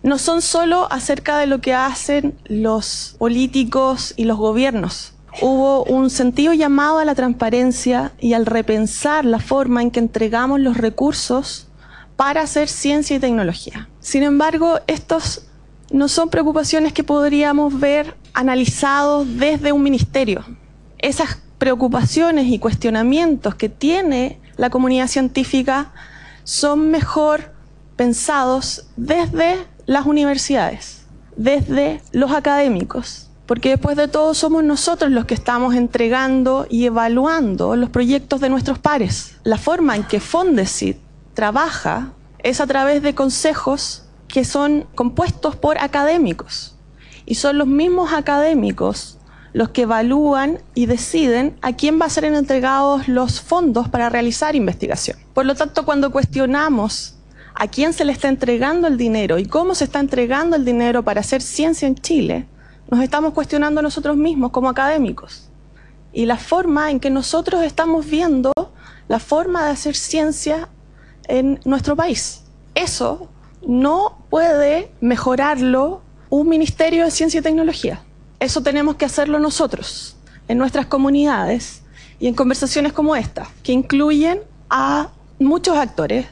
no son solo acerca de lo que hacen los políticos y los gobiernos, hubo un sentido llamado a la transparencia y al repensar la forma en que entregamos los recursos para hacer ciencia y tecnología. Sin embargo, estos no son preocupaciones que podríamos ver analizados desde un ministerio. Esas preocupaciones y cuestionamientos que tiene la comunidad científica son mejor pensados desde las universidades, desde los académicos, porque después de todo somos nosotros los que estamos entregando y evaluando los proyectos de nuestros pares. La forma en que Fondesit trabaja es a través de consejos que son compuestos por académicos. Y son los mismos académicos los que evalúan y deciden a quién va a ser entregados los fondos para realizar investigación. Por lo tanto, cuando cuestionamos a quién se le está entregando el dinero y cómo se está entregando el dinero para hacer ciencia en Chile, nos estamos cuestionando nosotros mismos como académicos y la forma en que nosotros estamos viendo la forma de hacer ciencia en nuestro país. Eso no puede mejorarlo un Ministerio de Ciencia y Tecnología. Eso tenemos que hacerlo nosotros, en nuestras comunidades y en conversaciones como esta, que incluyen a muchos actores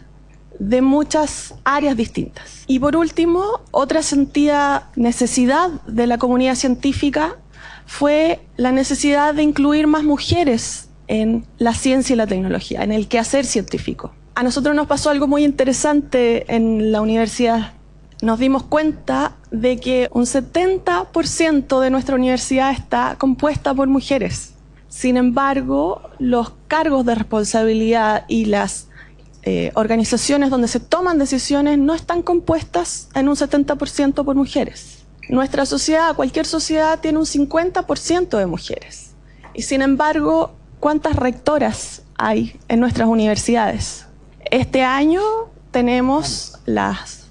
de muchas áreas distintas. Y por último, otra sentida necesidad de la comunidad científica fue la necesidad de incluir más mujeres en la ciencia y la tecnología, en el quehacer científico. A nosotros nos pasó algo muy interesante en la universidad. Nos dimos cuenta de que un 70% de nuestra universidad está compuesta por mujeres. Sin embargo, los cargos de responsabilidad y las eh, organizaciones donde se toman decisiones no están compuestas en un 70% por mujeres. Nuestra sociedad, cualquier sociedad, tiene un 50% de mujeres. Y sin embargo, ¿cuántas rectoras hay en nuestras universidades? Este año tenemos las...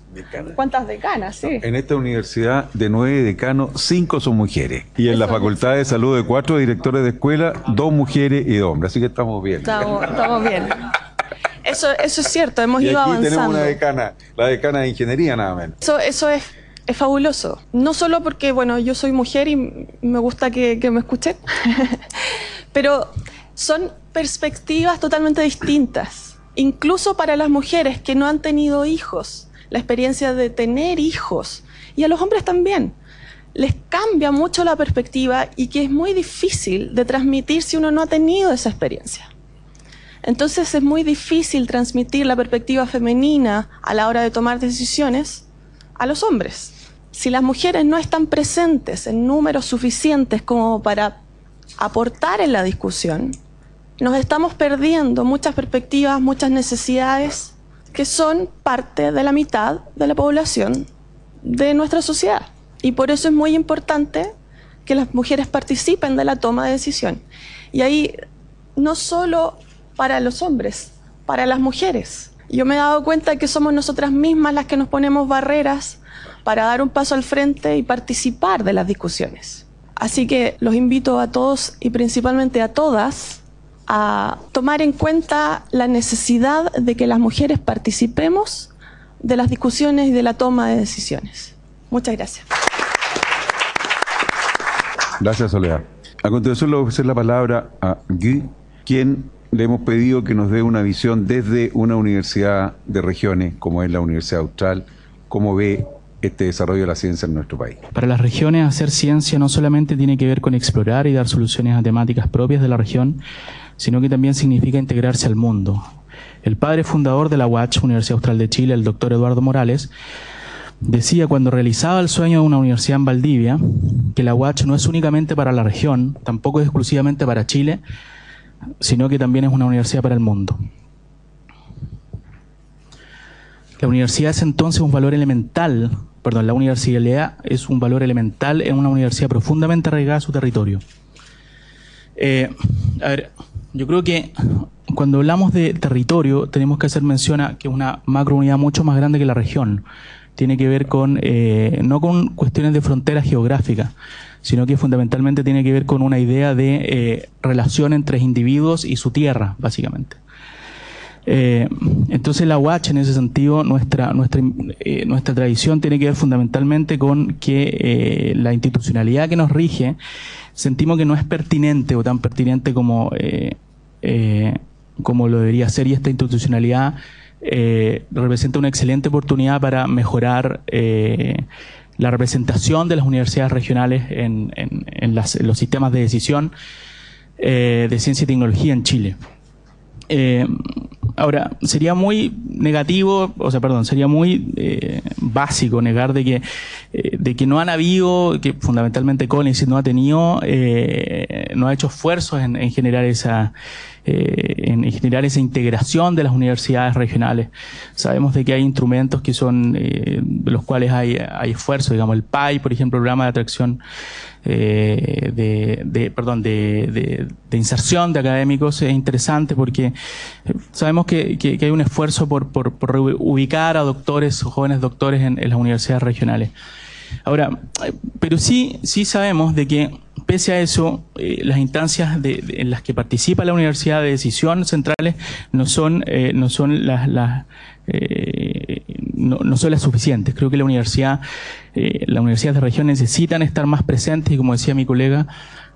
¿Cuántas decanas? Sí. En esta universidad, de nueve decanos, cinco son mujeres. Y en la Facultad de Salud de cuatro directores de escuela, dos mujeres y dos hombres. Así que estamos bien. Estamos, estamos bien. Eso, eso es cierto, hemos y ido aquí avanzando. tenemos una decana, la decana de ingeniería nada menos. Eso, eso es, es fabuloso. No solo porque, bueno, yo soy mujer y me gusta que, que me escuchen, pero son perspectivas totalmente distintas. Incluso para las mujeres que no han tenido hijos, la experiencia de tener hijos, y a los hombres también, les cambia mucho la perspectiva y que es muy difícil de transmitir si uno no ha tenido esa experiencia. Entonces es muy difícil transmitir la perspectiva femenina a la hora de tomar decisiones a los hombres. Si las mujeres no están presentes en números suficientes como para aportar en la discusión, nos estamos perdiendo muchas perspectivas, muchas necesidades que son parte de la mitad de la población de nuestra sociedad. Y por eso es muy importante que las mujeres participen de la toma de decisión. Y ahí no solo para los hombres, para las mujeres. Yo me he dado cuenta que somos nosotras mismas las que nos ponemos barreras para dar un paso al frente y participar de las discusiones. Así que los invito a todos y principalmente a todas a tomar en cuenta la necesidad de que las mujeres participemos de las discusiones y de la toma de decisiones. Muchas gracias. Gracias, Soledad. A continuación le voy a ofrecer la palabra a Guy, quien le hemos pedido que nos dé una visión desde una universidad de regiones, como es la Universidad Austral, cómo ve este desarrollo de la ciencia en nuestro país. Para las regiones, hacer ciencia no solamente tiene que ver con explorar y dar soluciones a temáticas propias de la región, sino que también significa integrarse al mundo. El padre fundador de la UACH, Universidad Austral de Chile, el doctor Eduardo Morales, decía cuando realizaba el sueño de una universidad en Valdivia, que la UACH no es únicamente para la región, tampoco es exclusivamente para Chile, sino que también es una universidad para el mundo. La universidad es entonces un valor elemental, perdón, la universidad es un valor elemental en una universidad profundamente arraigada a su territorio. Eh, a ver, yo creo que cuando hablamos de territorio tenemos que hacer mención a que es una macrounidad mucho más grande que la región. Tiene que ver con, eh, no con cuestiones de fronteras geográficas, sino que fundamentalmente tiene que ver con una idea de eh, relación entre individuos y su tierra, básicamente. Eh, entonces la UACH en ese sentido, nuestra, nuestra, eh, nuestra tradición tiene que ver fundamentalmente con que la institucionalidad que nos rige, sentimos que no es pertinente o tan pertinente como, como lo debería ser y esta institucionalidad representa una excelente oportunidad para mejorar la representación de las universidades regionales en, los sistemas de decisión eh, de ciencia y tecnología en Chile. Eh, ahora, sería muy negativo, o sea, perdón, sería muy eh, básico negar de que, eh, de que no han habido, que fundamentalmente CONICET no ha tenido, eh, no ha hecho esfuerzos en, en generar esa, en generar esa integración de las universidades regionales. Sabemos de que hay instrumentos que son, de los cuales hay, hay esfuerzo, digamos, el PAI, por ejemplo, el programa de atracción de, perdón, de, inserción de académicos es interesante porque sabemos que, hay un esfuerzo por, por, ubicar a doctores o jóvenes doctores en, las universidades regionales. Ahora, pero sí, sí sabemos de que pese a eso, eh, las instancias en las que participa la universidad de decisión centrales no son, eh, no son las, las eh, no, son las suficientes. Creo que la universidad, las universidades de región necesitan estar más presentes y como decía mi colega,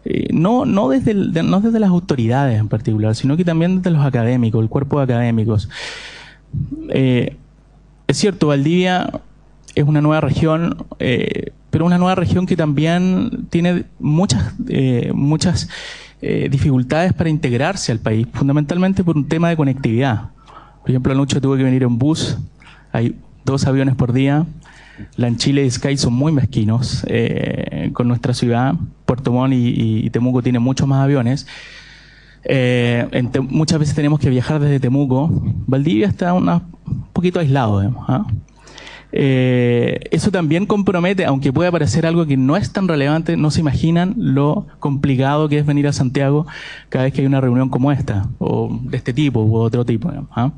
eh, no, no, desde no desde las autoridades en particular, sino que también desde los académicos, el cuerpo de académicos. es cierto, Valdivia es una nueva región, pero una nueva región que también tiene muchas, muchas dificultades para integrarse al país, fundamentalmente por un tema de conectividad. Por ejemplo, anoche tuve que venir en bus, hay dos aviones por día. La en Chile y Sky son muy mezquinos eh, con nuestra ciudad. Puerto Montt y, Temuco tienen muchos más aviones. Eh, muchas veces tenemos que viajar desde Temuco. Valdivia está un poquito aislado, ¿ah? Eh, eso también compromete, aunque pueda parecer algo que no es tan relevante, no se imaginan lo complicado que es venir a Santiago cada vez que hay una reunión como esta, o de este tipo, u otro tipo. ¿ah?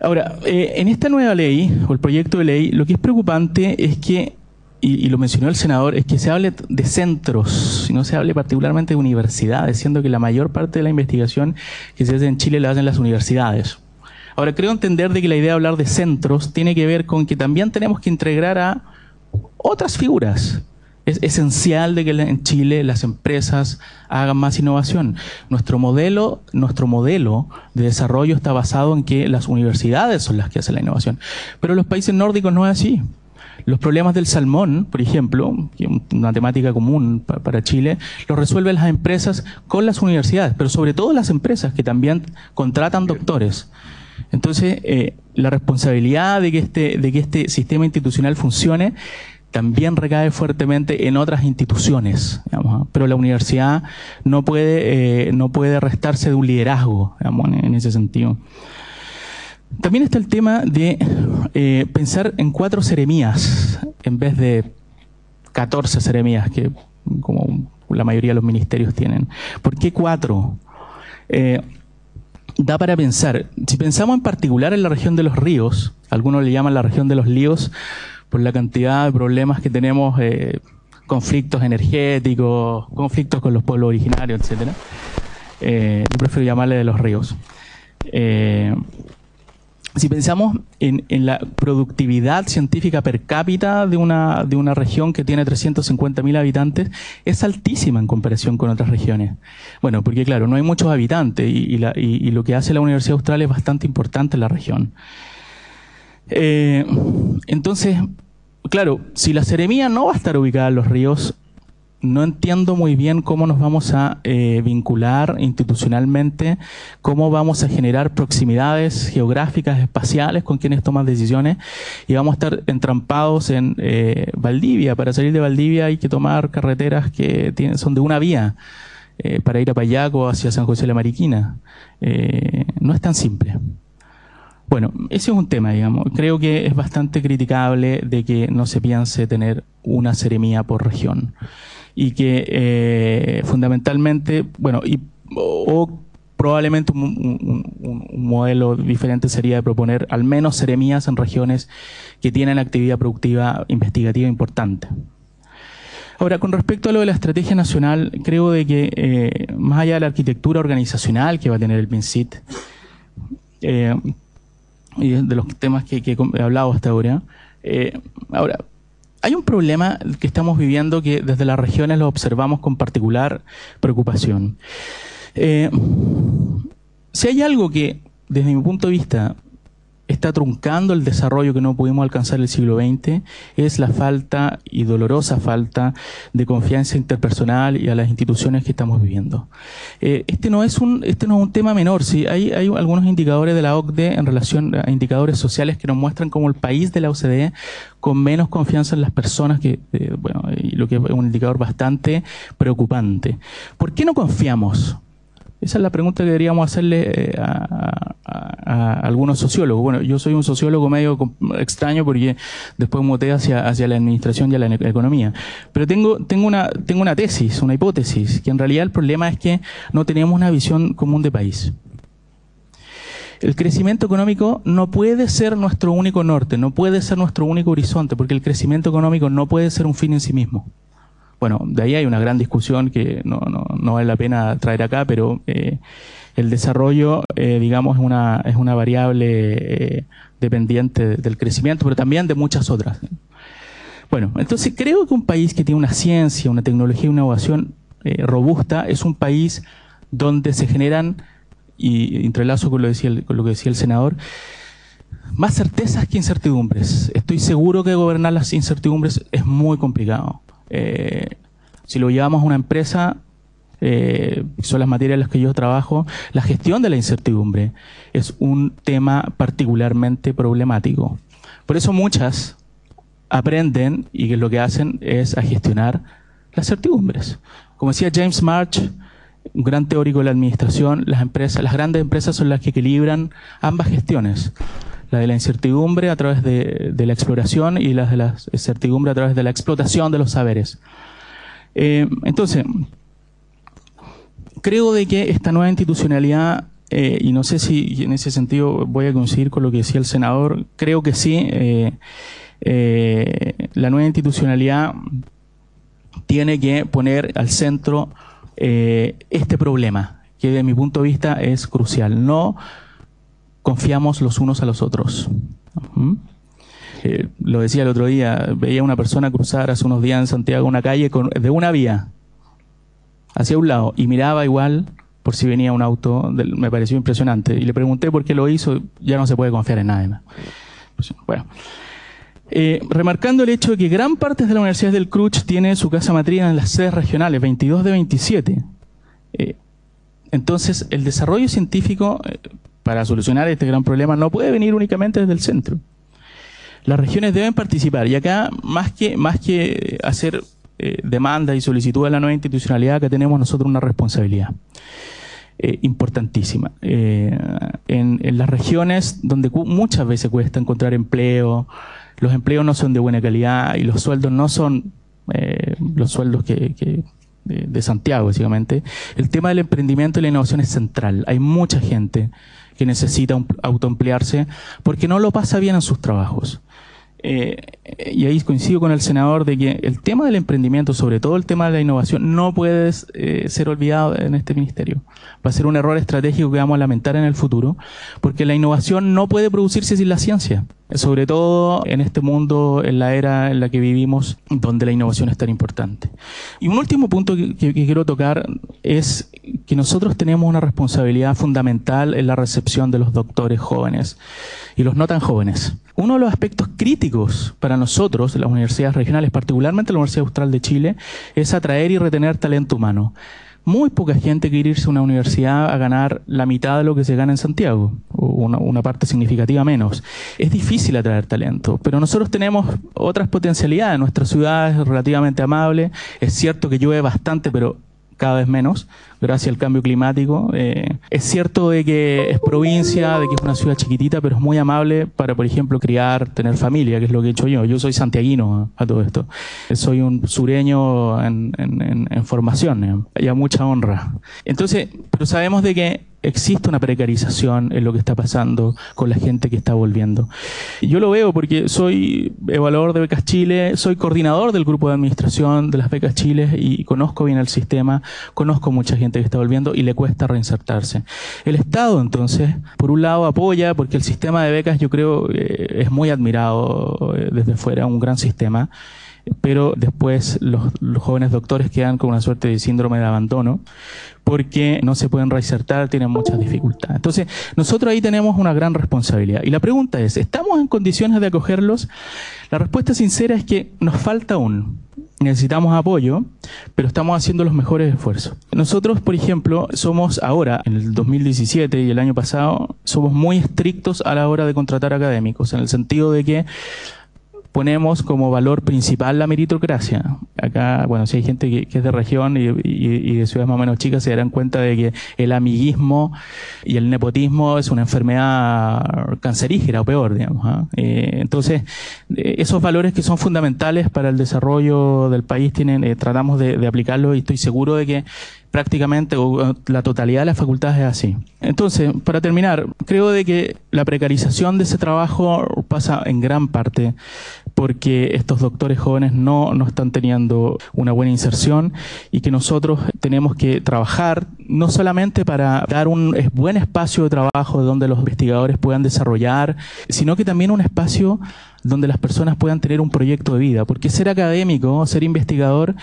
Ahora, eh, en esta nueva ley, o el proyecto de ley, lo que es preocupante es que, y, lo mencionó el senador, es que se hable de centros, y no se hable particularmente de universidades, siendo que la mayor parte de la investigación que se hace en Chile la hacen las universidades. Ahora, creo entender de que la idea de hablar de centros tiene que ver con que también tenemos que integrar a otras figuras. Es esencial de que en Chile las empresas hagan más innovación. Nuestro modelo, nuestro modelo de desarrollo está basado en que las universidades son las que hacen la innovación. Pero los países nórdicos no es así. Los problemas del salmón, por ejemplo, una temática común para Chile, los resuelven las empresas con las universidades, pero sobre todo las empresas que también contratan doctores. Entonces, eh, la responsabilidad de que, este, de que este sistema institucional funcione también recae fuertemente en otras instituciones, ¿ah? pero la universidad no puede, eh, no puede restarse de un liderazgo en, ese sentido. También está el tema de eh, pensar en cuatro seremías en vez de 14 seremías que como la mayoría de los ministerios tienen. ¿Por qué cuatro? da para pensar. Si pensamos en particular en la región de los ríos, algunos le llaman la región de los líos por la cantidad de problemas que tenemos, eh, conflictos energéticos, conflictos con los pueblos originarios, etc. Eh, yo prefiero llamarle de los ríos. Eh, si pensamos en, la productividad científica per cápita de una, de una región que tiene 350.000 habitantes, es altísima en comparación con otras regiones. Bueno, porque claro, no hay muchos habitantes y, lo que hace la Universidad Austral es bastante importante en la región. Eh, entonces, claro, si la seremía no va a estar ubicada en los ríos, no entiendo muy bien cómo nos vamos a eh, vincular institucionalmente, cómo vamos a generar proximidades geográficas, espaciales con quienes toman decisiones y vamos a estar entrampados en eh, Valdivia. Para salir de Valdivia hay que tomar carreteras que tienen, son de una vía eh, para ir a Payaco hacia San José de la Mariquina. no es tan simple. Bueno, ese es un tema, digamos. Creo que es bastante criticable de que no se piense tener una seremía por región y que eh, fundamentalmente, bueno, y, o, probablemente un, modelo diferente sería de proponer al menos seremías en regiones que tienen actividad productiva investigativa importante. Ahora, con respecto a lo de la estrategia nacional, creo de que eh, más allá de la arquitectura organizacional que va a tener el MINSIT, eh, y de los temas que, he hablado hasta ahora, ahora, hay un problema que estamos viviendo que desde las regiones lo observamos con particular preocupación. Eh, si hay algo que, desde mi punto de vista, está truncando el desarrollo que no pudimos alcanzar el siglo XX es la falta y dolorosa falta de confianza interpersonal y a las instituciones que estamos viviendo. Eh, este no es un este no es un tema menor, sí hay, hay algunos indicadores de la OCDE en relación a indicadores sociales que nos muestran como el país de la OCDE con menos confianza en las personas que eh, bueno, lo que es un indicador bastante preocupante. ¿Por qué no confiamos? Esa es la pregunta que deberíamos hacerle eh, a algunos sociólogos. Bueno, yo soy un sociólogo medio extraño porque después muté hacia, hacia la administración y a la economía. Pero tengo, tengo, una, tengo una tesis, una hipótesis, que en realidad el problema es que no tenemos una visión común de país. El crecimiento económico no puede ser nuestro único norte, no puede ser nuestro único horizonte, porque el crecimiento económico no puede ser un fin en sí mismo. Bueno, de ahí hay una gran discusión que no, no, no vale la pena traer acá, pero eh, el desarrollo, eh, digamos, es una, es una variable eh, dependiente del crecimiento, pero también de muchas otras. Bueno, entonces creo que un país que tiene una ciencia, una tecnología una innovación robusta es un país donde se generan, y entrelazo con lo, decía con lo que decía el senador, más certezas que incertidumbres. Estoy seguro que gobernar las incertidumbres es muy complicado. Eh, si lo llevamos a una empresa, eh, son las materias en las que yo trabajo, la gestión de la incertidumbre es un tema particularmente problemático. Por eso muchas aprenden y lo que hacen es a gestionar las certidumbres. Como decía James March, un gran teórico de la administración, las empresas, las grandes empresas son las que equilibran ambas gestiones la de la incertidumbre a través de, la exploración y las de la incertidumbre a través de la explotación de los saberes. Eh, entonces, creo de que esta nueva institucionalidad, eh, y no sé si en ese sentido voy a coincidir con lo que decía el senador, creo que sí, eh, la nueva institucionalidad tiene que poner al centro este problema, que de mi punto de vista es crucial. No confiamos los unos a los otros. Eh, lo decía el otro día, veía una persona cruzar hace unos días en Santiago una calle de una vía hacia un lado y miraba igual por si venía un auto, me pareció impresionante. Y le pregunté por qué lo hizo, ya no se puede confiar en nadie más. Pues, bueno. Eh, remarcando el hecho de que gran parte de la Universidad del Cruch tiene su casa matriz en las sedes regionales, 22 de 27. Eh, entonces, el desarrollo científico para solucionar este gran problema no puede venir únicamente desde el centro. Las regiones deben participar y acá más que, más que hacer eh, demanda y solicitud de la nueva institucionalidad, que tenemos nosotros una responsabilidad. Eh, importantísima. Eh, en, las regiones donde muchas veces cuesta encontrar empleo, los empleos no son de buena calidad y los sueldos no son los sueldos que, de, Santiago, básicamente, el tema del emprendimiento y la innovación es central. Hay mucha gente que necesita autoemplearse porque no lo pasa bien en sus trabajos. Eh, y ahí coincido con el senador de que el tema del emprendimiento, sobre todo el tema de la innovación, no puede eh, ser olvidado en este ministerio. Va a ser un error estratégico que vamos a lamentar en el futuro, porque la innovación no puede producirse sin la ciencia, sobre todo en este mundo, en la era en la que vivimos, donde la innovación es tan importante. Y un último punto que quiero tocar es que nosotros tenemos una responsabilidad fundamental en la recepción de los doctores jóvenes y los no tan jóvenes. Uno de los aspectos críticos para nosotros, las universidades regionales, particularmente la Universidad Austral de Chile, es atraer y retener talento humano. Muy poca gente quiere irse a una universidad a ganar la mitad de lo que se gana en Santiago, o una, parte significativa menos. Es difícil atraer talento, pero nosotros tenemos otras potencialidades. Nuestra ciudad es relativamente amable. Es cierto que llueve bastante, pero cada vez menos gracias al cambio climático. Eh, es cierto de que es provincia, de que es una ciudad chiquitita, pero es muy amable para, por ejemplo, criar, tener familia, que es lo que he hecho yo. Yo soy santiaguino a todo esto. Soy un sureño en, formación y a mucha honra. Entonces, pero sabemos de que existe una precarización en lo que está pasando con la gente que está volviendo. Yo lo veo porque soy evaluador de Becas Chile, soy coordinador del grupo de administración de las Becas Chile y conozco bien el sistema, conozco mucha gente que está volviendo y le cuesta reinsertarse. El Estado, entonces, por un lado apoya, porque el sistema de becas yo creo eh, es muy admirado eh, desde fuera, un gran sistema, pero después los, jóvenes doctores quedan con una suerte de síndrome de abandono porque no se pueden reinsertar, tienen muchas dificultades. Entonces, nosotros ahí tenemos una gran responsabilidad. Y la pregunta es, ¿estamos en condiciones de acogerlos? La respuesta sincera es que nos falta aún necesitamos apoyo, pero estamos haciendo los mejores esfuerzos. Nosotros, por ejemplo, somos ahora, en el 2017 y el año pasado, somos muy estrictos a la hora de contratar académicos, en el sentido de que ponemos como valor principal la meritocracia. Acá, bueno, si hay gente que, es de región y, de ciudades más o menos chicas, se darán cuenta de que el amiguismo y el nepotismo es una enfermedad cancerígena o peor, digamos. ¿ah? Eh, entonces, eh, esos valores que son fundamentales para el desarrollo del país, tienen, eh, tratamos de aplicarlos y estoy seguro de que prácticamente o la totalidad de las facultades es así. Entonces, para terminar, creo de que la precarización de ese trabajo pasa en gran parte porque estos doctores jóvenes no, no están teniendo una buena inserción y que nosotros tenemos que trabajar no solamente para dar un buen espacio de trabajo donde los investigadores puedan desarrollar, sino que también un espacio donde las personas puedan tener un proyecto de vida, porque ser académico, ser investigador,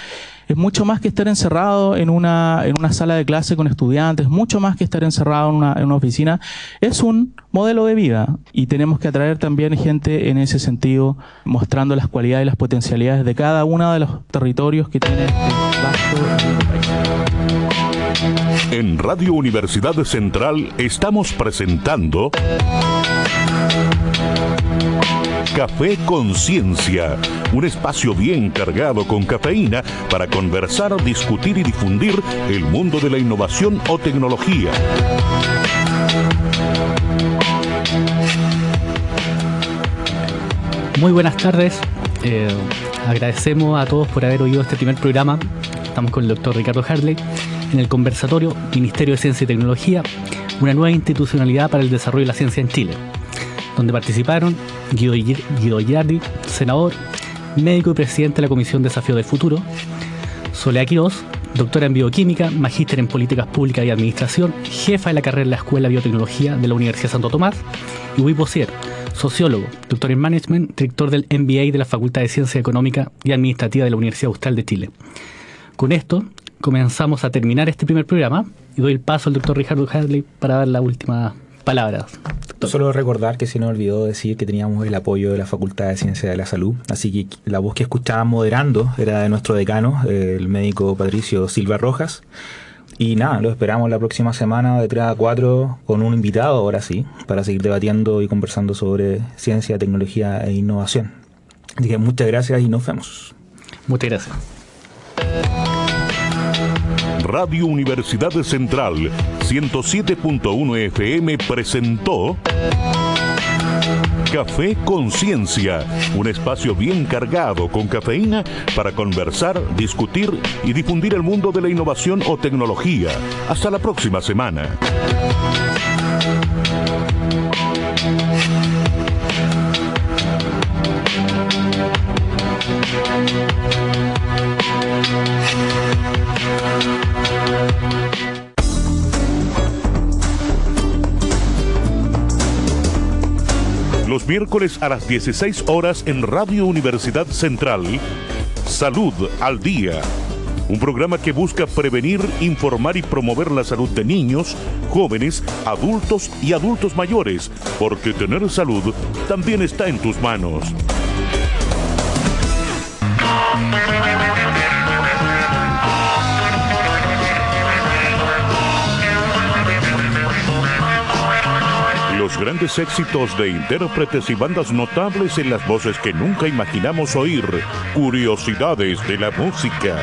es mucho más que estar encerrado en una, en una sala de clase con estudiantes, mucho más que estar encerrado en una, oficina, es un modelo de vida y tenemos que atraer también gente en ese sentido, las cualidades y las potencialidades de cada uno de los territorios que tiene este En Radio Universidad Central estamos presentando Café Conciencia, un espacio bien cargado con cafeína para conversar, discutir y difundir el mundo de la innovación o tecnología. Muy buenas tardes. Eh, agradecemos a todos por haber oído este primer programa. Estamos con el doctor Ricardo Harley en el conversatorio Ministerio de Ciencia y Tecnología, una nueva institucionalidad para el desarrollo de la ciencia en Chile donde participaron Guido, Guido senador, médico y presidente de la Comisión Desafío del Futuro, Soledad Quiroz, doctora en bioquímica, magíster en políticas públicas y administración, jefa de la carrera de la Escuela de Biotecnología de la Universidad Santo Tomás, y Luis Bossier, sociólogo, doctor en management, director del MBA de la Facultad de Ciencia Económica y Administrativa de la Universidad Austral de Chile. Con esto comenzamos a terminar este primer programa y doy el paso al doctor Ricardo Hadley para dar la última palabras. Solo recordar que se nos olvidó decir que teníamos el apoyo de la Facultad de Ciencia de la Salud, así que la voz que escuchábamos moderando era de nuestro decano, el médico Patricio Silva Rojas. Y nada, lo esperamos la próxima semana de 3 a 4 con un invitado, ahora sí, para seguir debatiendo y conversando sobre ciencia, tecnología e innovación. Así que muchas gracias y nos vemos. Muchas gracias. Radio Universidad Central 107.1 FM presentó Café Conciencia, un espacio bien cargado con cafeína para conversar, discutir y difundir el mundo de la innovación o tecnología. Hasta la próxima semana. Los miércoles a las 16 horas en Radio Universidad Central, Salud al Día. Un programa que busca prevenir, informar y promover la salud de niños, jóvenes, adultos y adultos mayores, porque tener salud también está en tus manos. Los grandes éxitos de intérpretes y bandas notables en las voces que nunca imaginamos oír. Curiosidades de la música.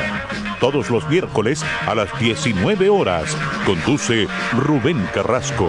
Todos los miércoles a las 19 horas. Conduce Rubén Carrasco.